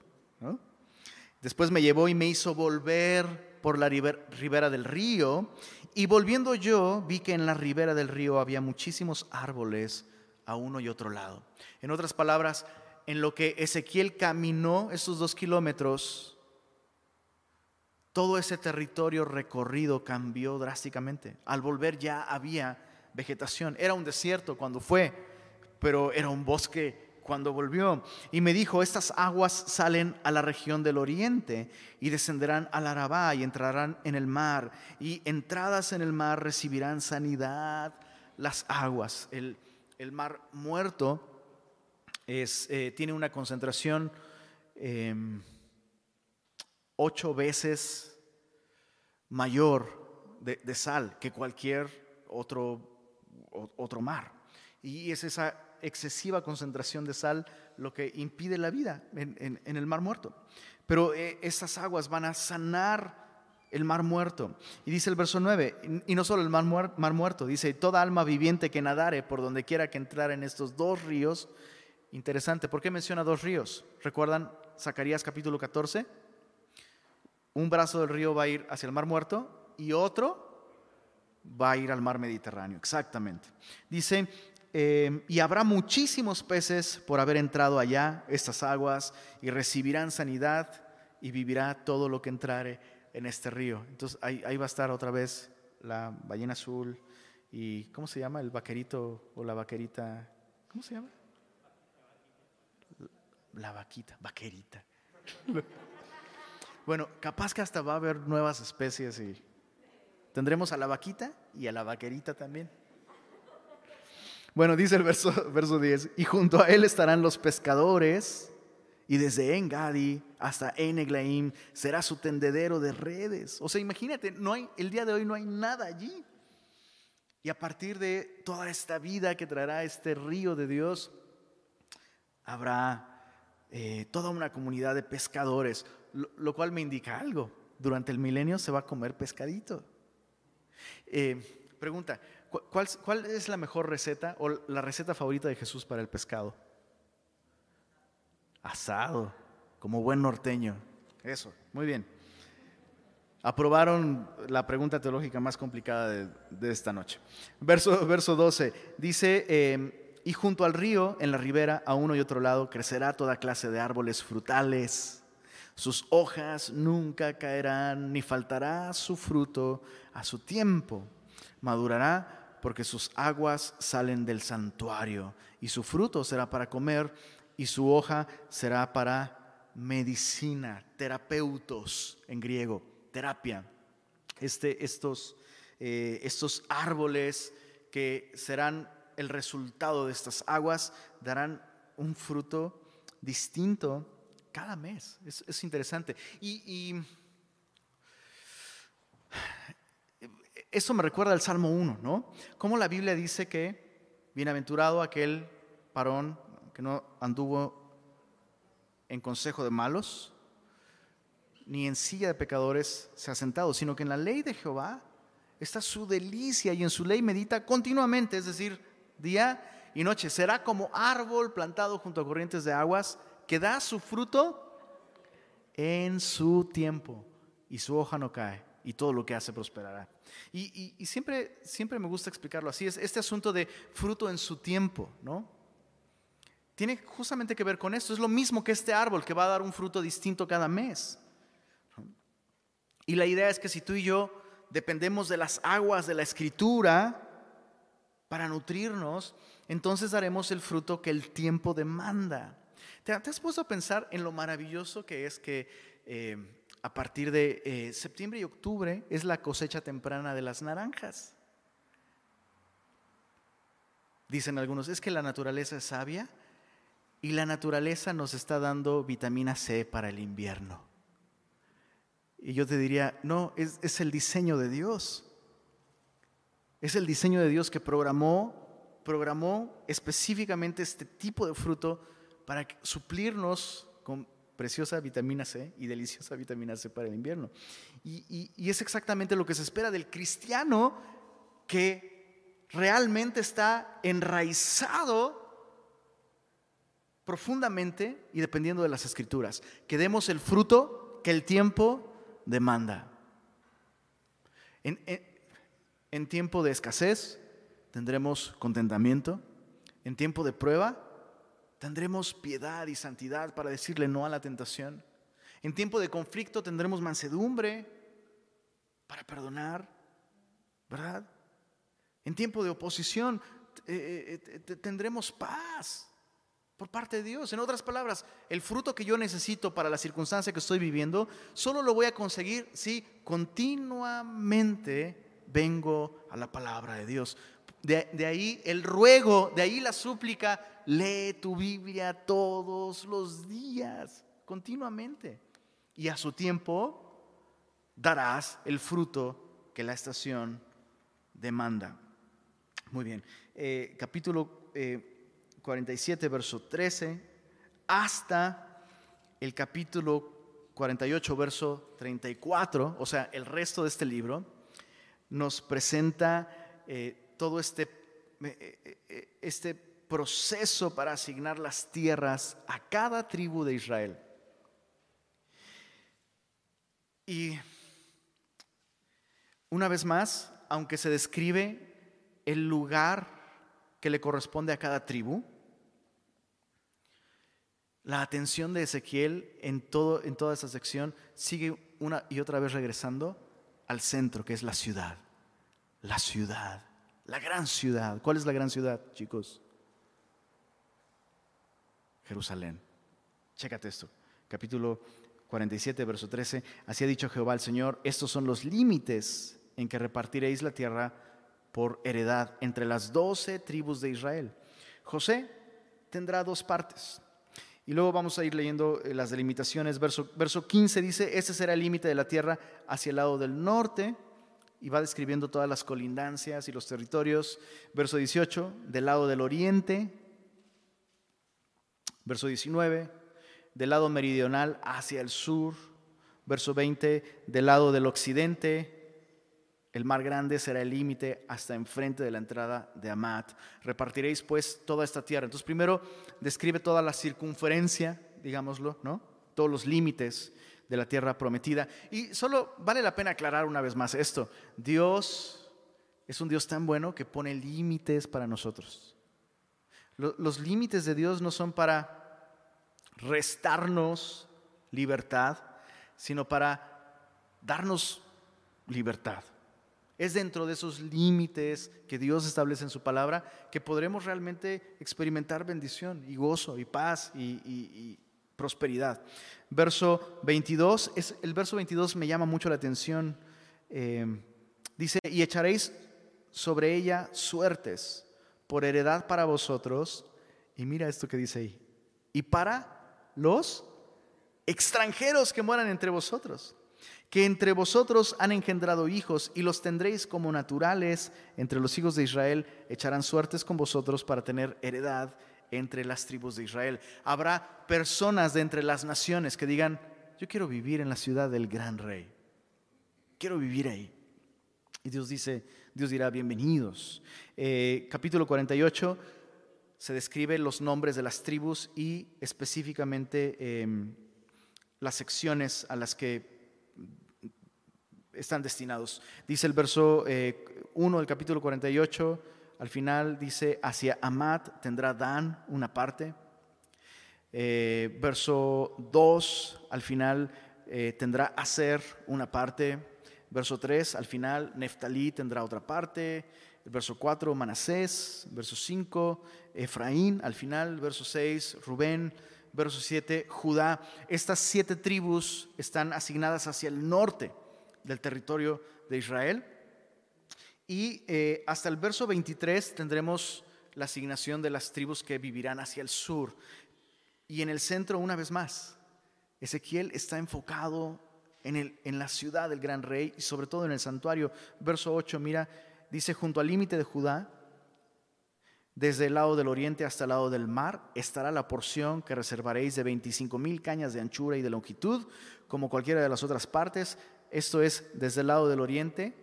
Después me llevó y me hizo volver por la ribera del río, y volviendo yo vi que en la ribera del río había muchísimos árboles a uno y otro lado. En otras palabras, en lo que Ezequiel caminó esos dos kilómetros, todo ese territorio recorrido cambió drásticamente. Al volver ya había vegetación. Era un desierto cuando fue, pero era un bosque cuando volvió y me dijo, estas aguas salen a la región del oriente y descenderán al Arabá y entrarán en el mar y entradas en el mar recibirán sanidad las aguas. El, mar muerto eh, tiene una concentración em, ocho veces mayor de, de, sal que cualquier otro, otro mar. Y es esa excesiva concentración de sal lo que impide la vida en, el mar muerto. Pero eh, esas aguas van a sanar el mar muerto. Y dice el verso 9, y no solo el mar, mar muerto, dice, toda alma viviente que nadare por donde quiera que entrar en estos dos ríos. Interesante, ¿por qué menciona dos ríos? ¿Recuerdan Zacarías capítulo 14? Un brazo del río va a ir hacia el mar muerto y otro va a ir al mar Mediterráneo, exactamente. Dice, Em, y habrá muchísimos peces por haber entrado allá, estas aguas, y recibirán sanidad y vivirá todo lo que entrare en este río. Entonces ahí, va a estar otra vez la ballena azul y ¿cómo se llama? El vaquerito o la vaquerita. ¿Cómo se llama? La vaquita, vaquerita. Bueno, capaz que hasta va a haber nuevas especies y tendremos a la vaquita y a la vaquerita también. Bueno, dice el verso, verso 10, y junto a él estarán los pescadores, y desde Engadi hasta Eneglaim será su tendedero de redes. O sea, imagínate, no hay, el día de hoy no hay nada allí. Y a partir de toda esta vida que traerá este río de Dios, habrá eh, toda una comunidad de pescadores, lo, cual me indica algo. Durante el milenio se va a comer pescadito. Eh, pregunta, ¿Cuál, es la mejor receta o la receta favorita de Jesús para el pescado? Asado, como buen norteño. Eso, muy bien. Aprobaron la pregunta teológica más complicada de, esta noche. Verso, verso 12 dice, em, y junto al río, en la ribera, a uno y otro lado, crecerá toda clase de árboles frutales. Sus hojas nunca caerán, ni faltará su fruto a su tiempo. Madurará porque sus aguas salen del santuario y su fruto será para comer y su hoja será para medicina, terapeutos en griego, terapia. Este, estos, eh, estos árboles que serán el resultado de estas aguas, darán un fruto distinto cada mes. Es, interesante. Y, eso me recuerda al Salmo 1, ¿no? Como la Biblia dice que bienaventurado aquel varón que no anduvo en consejo de malos, ni en silla de pecadores se ha sentado, sino que en la ley de Jehová está su delicia y en su ley medita continuamente, es decir, día y noche. Será como árbol plantado junto a corrientes de aguas que da su fruto en su tiempo y su hoja no cae y todo lo que hace prosperará. Y, siempre, siempre me gusta explicarlo así, es este asunto de fruto en su tiempo, ¿no? Tiene justamente que ver con esto, es lo mismo que este árbol que va a dar un fruto distinto cada mes. Y la idea es que si tú y yo dependemos de las aguas de la escritura para nutrirnos, entonces daremos el fruto que el tiempo demanda. ¿Te, has puesto a pensar en lo maravilloso que es que eh, a partir de eh, septiembre y octubre es la cosecha temprana de las naranjas? Dicen algunos, es que la naturaleza es sabia y la naturaleza nos está dando vitamina C para el invierno. Y yo te diría, no, es, es el diseño de Dios. Es el diseño de Dios que programó, programó específicamente este tipo de fruto para suplirnos con preciosa vitamina C y deliciosa vitamina C para el invierno. Y, es exactamente lo que se espera del cristiano que realmente está enraizado profundamente y dependiendo de las escrituras, que demos el fruto que el tiempo demanda. En, tiempo de escasez tendremos contentamiento, en tiempo de prueba tendremos piedad y santidad para decirle no a la tentación, en tiempo de conflicto tendremos mansedumbre para perdonar, ¿verdad? En tiempo de oposición eh, eh, eh, tendremos paz por parte de Dios. En otras palabras, el fruto que yo necesito para la circunstancia que estoy viviendo, solo lo voy a conseguir si continuamente vengo a la palabra de Dios. De, ahí el ruego, de ahí la súplica, lee tu Biblia todos los días, continuamente. Y a su tiempo darás el fruto que la estación demanda. Muy bien, eh, capítulo... Eh, 47, verso 13, hasta el capítulo 48, verso 34, o sea, el resto de este libro, nos presenta eh, todo este, eh, eh, este proceso para asignar las tierras a cada tribu de Israel. Y una vez más, aunque se describe el lugar que le corresponde a cada tribu, la atención de Ezequiel en, todo, en toda esa sección sigue una y otra vez regresando al centro, que es la ciudad. La ciudad, la gran ciudad. ¿Cuál es la gran ciudad, chicos? Jerusalén. Chécate esto. Capítulo 47, verso 13. Así ha dicho Jehová el Señor, estos son los límites en que repartiréis la tierra por heredad entre las doce tribus de Israel. José tendrá dos partes. Y luego vamos a ir leyendo eh, las delimitaciones. Verso, verso 15 dice, ese será el límite de la tierra hacia el lado del norte. Y va describiendo todas las colindancias y los territorios. Verso 18, del lado del oriente. Verso 19, del lado meridional hacia el sur. Verso 20, del lado del occidente el mar grande será el límite hasta enfrente de la entrada de Amat. Repartiréis pues toda esta tierra. Entonces primero describe toda la circunferencia, digámoslo, ¿no? Todos los límites de la tierra prometida. Y solo vale la pena aclarar una vez más esto. Dios es un Dios tan bueno que pone límites para nosotros. Los límites de Dios no son para restarnos libertad, sino para darnos libertad. Es dentro de esos límites que Dios establece en su palabra que podremos realmente experimentar bendición y gozo y paz y, prosperidad. Verso 22, es, el verso 22 me llama mucho la atención. Eh, Dice, y echaréis sobre ella suertes por heredad para vosotros. Y mira esto que dice ahí. Y para los extranjeros que moran entre vosotros, que entre vosotros han engendrado hijos y los tendréis como naturales entre los hijos de Israel, echarán suertes con vosotros para tener heredad entre las tribus de Israel. Habrá personas de entre las naciones que digan, yo quiero vivir en la ciudad del gran rey, quiero vivir ahí. Y Dios dice, Dios dirá, bienvenidos. Eh, capítulo 48 se describe los nombres de las tribus y específicamente em, las secciones a las que están destinados. Dice el verso 1 eh, del capítulo 48, al final dice, hacia Amat tendrá Dan una parte. Eh, verso 2, al final eh, tendrá Aser una parte. Verso 3, al final Neftalí tendrá otra parte. El verso 4, Manasés. Verso 5, Efraín. Al final, verso 6, Rubén. Verso 7, Judá. Estas siete tribus están asignadas hacia el norte del territorio de Israel. Y eh, hasta el verso 23 tendremos la asignación de las tribus que vivirán hacia el sur. Y en el centro, una vez más, Ezequiel está enfocado en, el, en la ciudad del gran rey y sobre todo en el santuario. Verso 8, mira, dice, junto al límite de Judá, desde el lado del oriente hasta el lado del mar, estará la porción que reservaréis de 25 mil cañas de anchura y de longitud, como cualquiera de las otras partes. Esto es desde el lado del oriente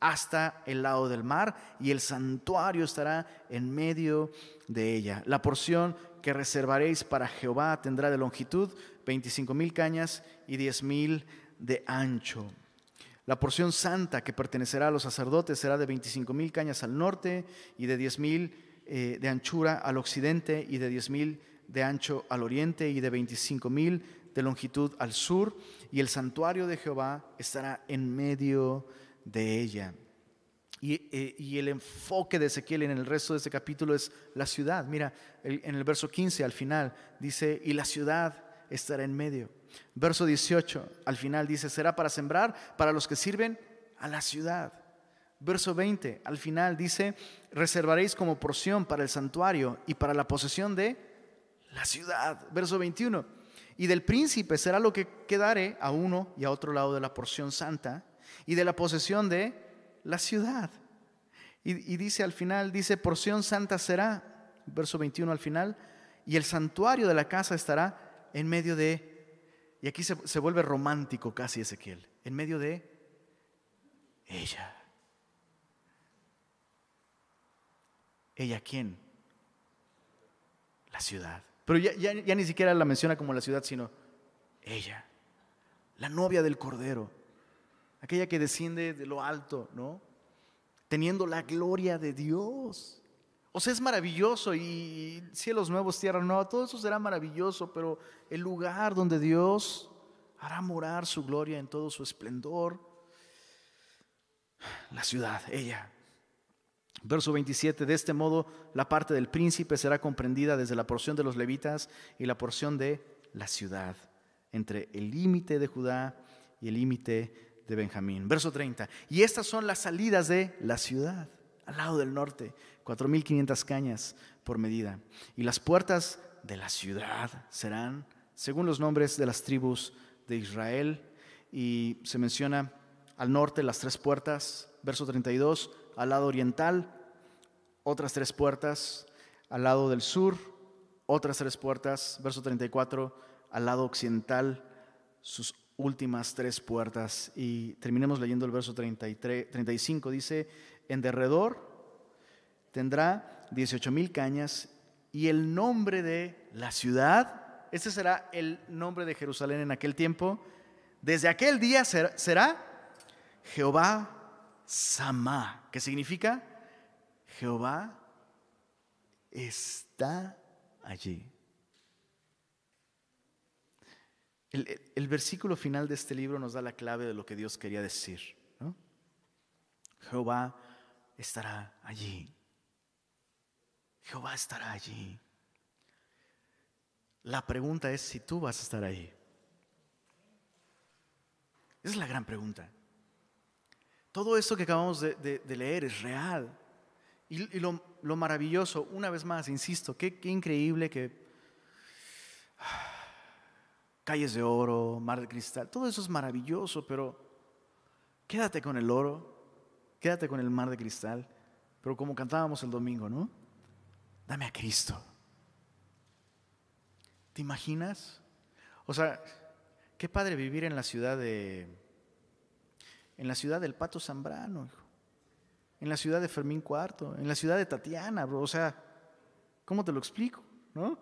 hasta el lado del mar y el santuario estará en medio de ella. La porción que reservaréis para Jehová tendrá de longitud 25 mil cañas y 10 mil de ancho. La porción santa que pertenecerá a los sacerdotes será de 25 mil cañas al norte y de 10 mil eh, de anchura al occidente y de 10 mil de ancho al oriente y de 25 mil de longitud al sur. Y el santuario de Jehová estará en medio de ella. Eh, y, el enfoque de Ezequiel en el resto de este capítulo es la ciudad. Mira, en el verso 15 al final dice, y la ciudad estará en medio. Verso 18 al final dice, será para sembrar para los que sirven a la ciudad. Verso 20 al final dice, reservaréis como porción para el santuario y para la posesión de la ciudad. Verso 21, y del príncipe será lo que quedare a uno y a otro lado de la porción santa y de la posesión de la ciudad. Y, dice al final, dice, porción santa será, verso 21 al final, y el santuario de la casa estará en medio de, y aquí se, se vuelve romántico casi Ezequiel, en medio de ella. ¿Ella quién? La ciudad. Pero ya, ya, ni siquiera la menciona como la ciudad, sino ella, la novia del Cordero aquella que desciende de lo alto, ¿no? Teniendo la gloria de Dios. O sea, es maravilloso y cielos nuevos, tierra nueva, todo eso será maravilloso, pero el lugar donde Dios hará morar su gloria en todo su esplendor, la ciudad, ella. Verso 27, de este modo la parte del príncipe será comprendida desde la porción de los levitas y la porción de la ciudad, entre el límite de Judá y el límite de Benjamín. Verso 30. Y estas son las salidas de la ciudad, al lado del norte, 4.500 cañas por medida. Y las puertas de la ciudad serán, según los nombres de las tribus de Israel, y se menciona al norte las tres puertas, verso 32, al lado oriental, otras tres puertas, al lado del sur, otras tres puertas, verso 34, al lado occidental, sus últimas tres puertas. Y terminemos leyendo el verso 33, 35. Dice, en derredor tendrá 18 mil cañas y el nombre de la ciudad, este será el nombre de Jerusalén en aquel tiempo, desde aquel día será, Jehová Samá, que significa Jehová está allí. El, versículo final de este libro nos da la clave de lo que Dios quería decir. Jehová estará allí. Jehová estará allí. La pregunta es si tú vas a estar ahí. Esa es la gran pregunta. Todo esto que acabamos de, leer es real. Y, lo, maravilloso, una vez más, insisto, qué, qué increíble que [SIGHS] calles de oro, mar de cristal, todo eso es maravilloso, pero quédate con el oro, quédate con el mar de cristal, pero como cantábamos el domingo, ¿no? Dame a Cristo. ¿Te imaginas? O sea, qué padre vivir en la ciudad de en la ciudad del Pato Zambrano, en la ciudad de Fermín Cuarto, en la ciudad de Tatiana, bro. O sea, ¿cómo te lo explico? ¿No?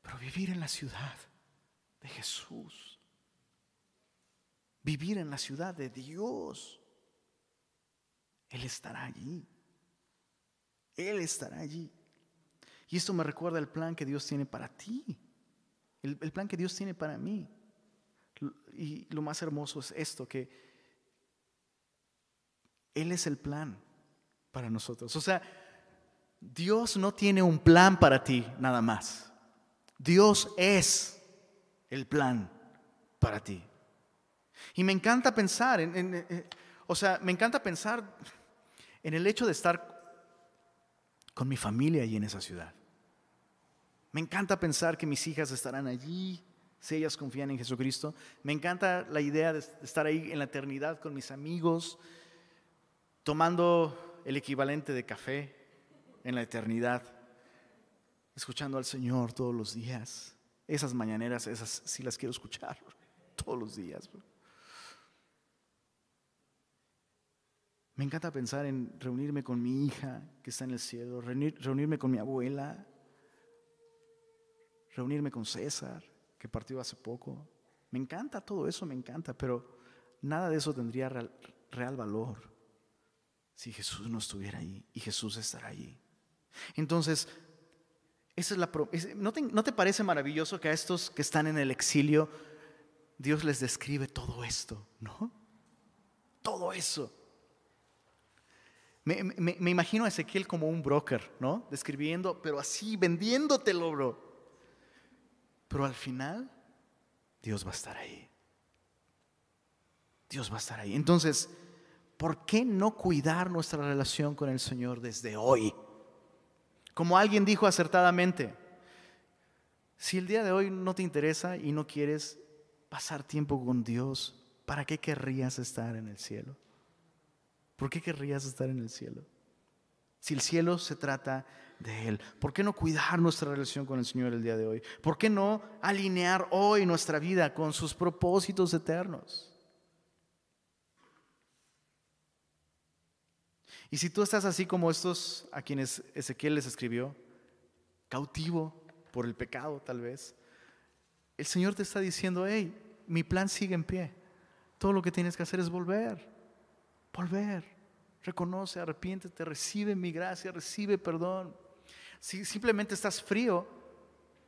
Pero vivir en la ciudad de Jesús, vivir en la ciudad de Dios, Él estará allí. Él estará allí. Y esto me recuerda el plan que Dios tiene para ti, el, el plan que Dios tiene para mí. Y lo más hermoso es esto, que Él es el plan para nosotros. O sea, Dios no tiene un plan para ti nada más. Dios es el plan para ti. Y me encanta pensar, en, o sea, me encanta pensar en el hecho de estar con mi familia allí en esa ciudad. Me encanta pensar que mis hijas estarán allí, si ellas confían en Jesucristo. Me encanta la idea de estar ahí en la eternidad con mis amigos, tomando el equivalente de café en la eternidad, escuchando al Señor todos los días. Esas mañaneras, esas sí las quiero escuchar [LAUGHS] todos los días. Me encanta pensar en reunirme con mi hija que está en el cielo, reunirme con mi abuela, reunirme con César, que partió hace poco. Me encanta todo eso, me encanta, pero nada de eso tendría real, valor si Jesús no estuviera ahí y Jesús estará allí. Entonces, esa es la, ¿no, te, ¿no te parece maravilloso que a estos que están en el exilio, Dios les describe todo esto, ¿no? Todo eso. Me, imagino a Ezequiel como un broker, ¿no? Describiendo, pero así, vendiéndotelo, bro. Pero al final, Dios va a estar ahí. Dios va a estar ahí. Entonces, ¿por qué no cuidar nuestra relación con el Señor desde hoy? Como alguien dijo acertadamente, si el día de hoy no te interesa y no quieres pasar tiempo con Dios, ¿para qué querrías estar en el cielo? ¿Por qué querrías estar en el cielo? Si el cielo se trata de Él. ¿Por qué no cuidar nuestra relación con el Señor el día de hoy? ¿Por qué no alinear hoy nuestra vida con sus propósitos eternos? Y si tú estás así como estos a quienes Ezequiel les escribió, cautivo por el pecado tal vez, el Señor te está diciendo, hey, mi plan sigue en pie. Todo lo que tienes que hacer es volver, volver. Reconoce, arrepiéntete, recibe mi gracia, recibe perdón. Si simplemente estás frío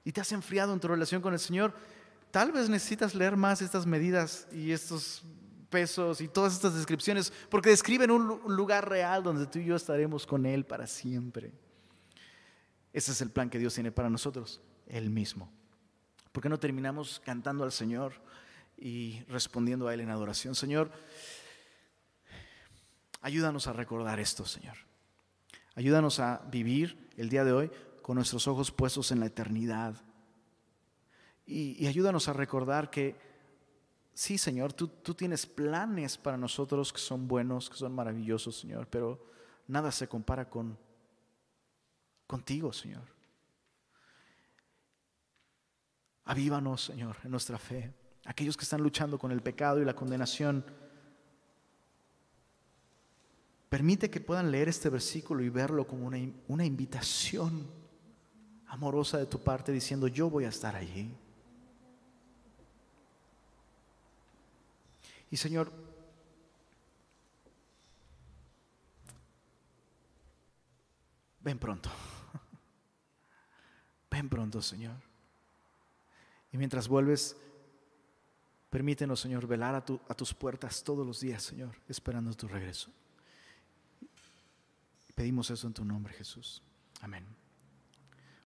y te has enfriado en tu relación con el Señor, tal vez necesitas leer más estas medidas y estos pesos y todas estas descripciones, porque describen un lugar real donde tú y yo estaremos con Él para siempre. Ese es el plan que Dios tiene para nosotros, Él mismo. ¿Por qué no terminamos cantando al Señor y respondiendo a Él en adoración? Señor, ayúdanos a recordar esto, Señor. Ayúdanos a vivir el día de hoy con nuestros ojos puestos en la eternidad. Y, ayúdanos a recordar que sí, Señor, tú, tú tienes planes para nosotros que son buenos, que son maravillosos, Señor, pero nada se compara con contigo, Señor. Avívanos, Señor, en nuestra fe. Aquellos que están luchando con el pecado y la condenación, Permite que puedan leer este versículo y verlo como una, una invitación amorosa de tu parte diciendo, yo voy a estar allí. Y Señor, ven pronto. [LAUGHS] Ven pronto, Señor. Y mientras vuelves, permítenos, Señor, velar a, a tus puertas todos los días, Señor, esperando tu regreso. Pedimos eso en tu nombre, Jesús. Amén.